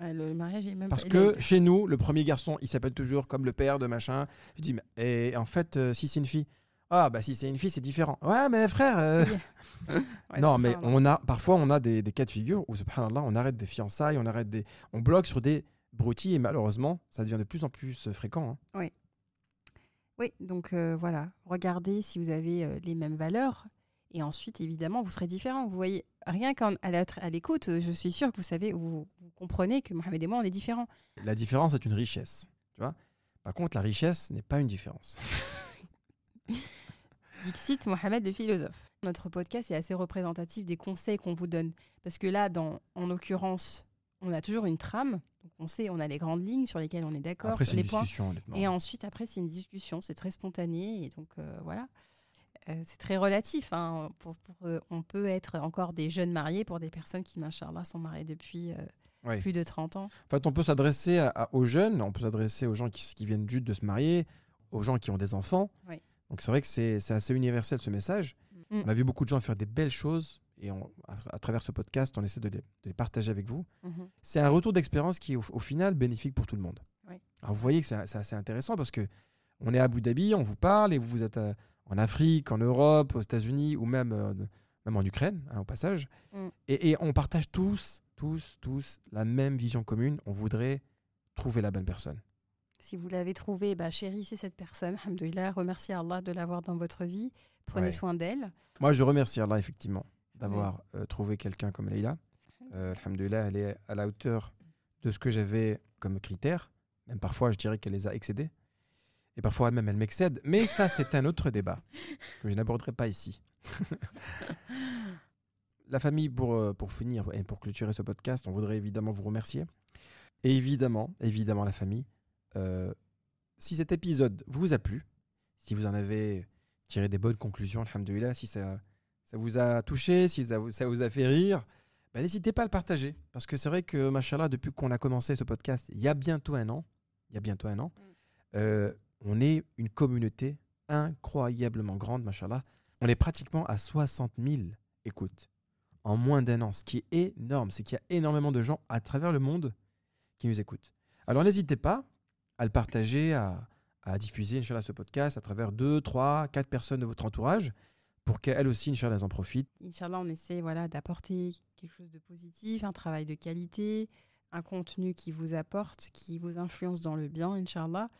Ouais, le mariage est même Parce pas- que chez nous, le premier garçon, il s'appelle toujours comme le père de machin. Je dis, mais et en fait, euh, si c'est une fille, ah bah si c'est une fille, c'est différent. Ouais, mais frère. euh, Ouais, non, c'est mais on a parfois on a des, des cas de figure où subhanallah, on arrête des fiançailles, on arrête des, on bloque sur des broutilles et malheureusement, ça devient de plus en plus euh, fréquent. hein. Oui, donc euh, voilà, regardez si vous avez euh, les mêmes valeurs. Et ensuite, évidemment, vous serez différents. Vous voyez, rien qu'à à l'écoute, euh, je suis sûre que vous savez, vous, vous comprenez que Mohamed et moi, on est différents. La différence est une richesse, tu vois. Par contre, la richesse n'est pas une différence. Dixit Mohamed le philosophe. Notre podcast est assez représentatif des conseils qu'on vous donne. Parce que là, dans, en l'occurrence, on a toujours une trame. Donc on sait, on a les grandes lignes sur lesquelles on est d'accord, Après, sur c'est les une points. discussion, honnêtement. Et ensuite, après, c'est une discussion. C'est très spontané. Et donc, euh, voilà. Euh, c'est très relatif. hein. Pour- pour, euh, on peut être encore des jeunes mariés pour des personnes qui, machallah, sont mariées depuis Oui. plus de 30 ans. En fait, on peut s'adresser aux jeunes, on peut s'adresser aux gens qui, qui viennent juste de se marier, aux gens qui ont des enfants. Oui. Donc c'est vrai que c'est assez universel ce message. Mm. On a vu beaucoup de gens faire des belles choses et on- à, à travers ce podcast, on essaie de les, de les partager avec vous. Mhm. C'est un retour d'expérience qui est au, au final bénéfique pour tout le monde. Oui. Alors vous voyez que c'est assez intéressant parce que on est à Abu Dhabi, on vous parle et vous, vous êtes à- en Afrique, en Europe, aux États-Unis ou même, euh, même en Ukraine, hein, au passage. Mm. Et, et on partage tous, tous, tous la même vision commune. On voudrait trouver la bonne personne. Si vous l'avez trouvé, bah, chérissez cette personne. Alhamdoulilah, remerciez Allah de l'avoir dans votre vie. Prenez Ouais. soin d'elle. Moi, je remercie Allah, effectivement, d'avoir euh, trouvé quelqu'un comme Leïla. Euh, elle est à la hauteur de ce que j'avais comme critères. Même parfois, je dirais qu'elle les a excédés. Et parfois même, elle m'excède. Mais ça, c'est un autre débat que je n'aborderai pas ici. la famille, pour, euh, pour finir et pour clôturer ce podcast, on voudrait évidemment vous remercier. Et évidemment, évidemment, la famille, euh, si cet épisode vous a plu, si vous en avez tiré des bonnes conclusions, alhamdoulilah, si ça, ça vous a touché, si ça vous, ça vous a fait rire, ben, n'hésitez pas à le partager. Parce que c'est vrai que, machallah, depuis qu'on a commencé ce podcast, il y a bientôt un an, il y a bientôt un an, euh, on est une communauté incroyablement grande, machallah. On est pratiquement à 60 000 écoutes en moins d'un an, ce qui est énorme. C'est qu'il y a énormément de gens à travers le monde qui nous écoutent. Alors n'hésitez pas à le partager, à, à diffuser, Inch'Allah, ce podcast à travers deux, trois, quatre personnes de votre entourage pour qu'elles aussi, Inch'Allah, elles en profitent. Inch'Allah, on essaie voilà, d'apporter quelque chose de positif, un travail de qualité, un contenu qui vous apporte, qui vous influence dans le bien, Inch'Allah.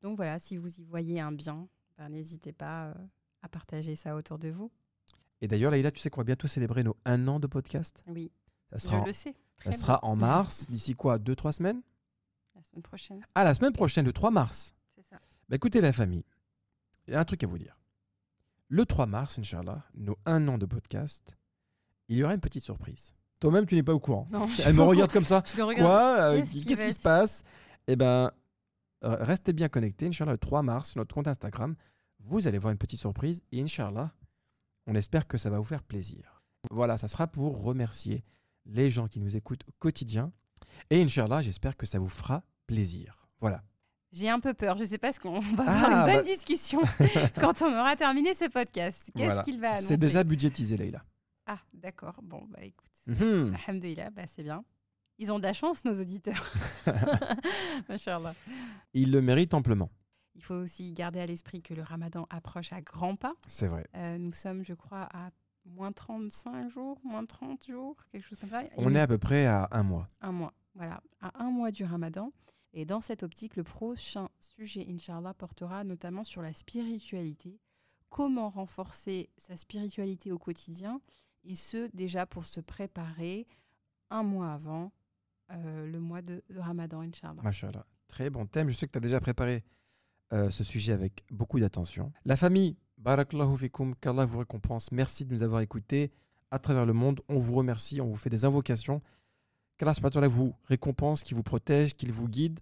Donc voilà, si vous y voyez un bien, ben, n'hésitez pas euh, à partager ça autour de vous. Et d'ailleurs, Laïla, tu sais qu'on va bientôt célébrer nos un an de podcast? Oui, Ça je en, le sais. ça sera en mars, d'ici quoi? Deux, trois semaines? La semaine prochaine, Ah, la semaine prochaine, le 3 mars. c'est ça. Bah, écoutez, la famille, il y a un truc à vous dire. Le 3 mars, Inch'Allah, nos un an de podcast, il y aura une petite surprise. Toi-même, tu n'es pas au courant. Non, Elle me regarde comme ça. Je le regarde. Quoi Euh, Qu'est-ce qui se passe? Eh ben, euh, restez bien connectés. Inch'Allah, le 3 mars, sur notre compte Instagram, vous allez voir une petite surprise. Et Inch'Allah, on espère que ça va vous faire plaisir. Voilà, ça sera pour remercier les gens qui nous écoutent au quotidien. Et Inch'Allah, j'espère que ça vous fera plaisir. Voilà. J'ai un peu peur. Je ne sais pas ce qu'on va Ah, avoir une bonne bah- discussion quand on aura terminé ce podcast. Qu'est-ce Voilà. qu'il va annoncer C'est déjà budgétisé, Leïla. Ah, d'accord. Bon, bah écoute. Mhm. Alhamdoulilah, bah, c'est bien. Ils ont de la chance, nos auditeurs. Machallah. Il le mérite amplement. Il faut aussi garder à l'esprit que le ramadan approche à grands pas. C'est vrai. Euh, nous sommes, je crois, à moins 35 jours, moins 30 jours, quelque chose comme ça. On est à peu près à un mois. un mois. Voilà, à un mois du ramadan. Et dans cette optique, le prochain sujet, Inch'Allah, portera notamment sur la spiritualité. Comment renforcer sa spiritualité au quotidien? Et ce, déjà pour se préparer un mois avant euh, le mois de, de ramadan, Inch'Allah. Machallah. Très bon thème. Je sais que tu as déjà préparé euh, ce sujet avec beaucoup d'attention. La famille, barakallahu fikum, qu'Allah vous récompense. Merci de nous avoir écoutés à travers le monde. On vous remercie, on vous fait des invocations. Qu'Allah subhanahu wa ta'ala vous récompense, qu'il vous protège, qu'il vous guide.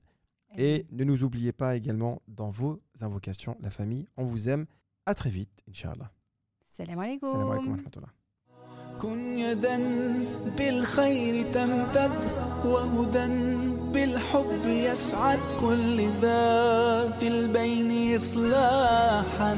Et ne nous oubliez pas également dans vos invocations, la famille. On vous aime. À très vite, Inch'Allah. Salam alaikum. Salam alaikum wa rahmatullah. كن يدا بالخير تمتد وهدى بالحب يسعد كل ذات البين إصلاحا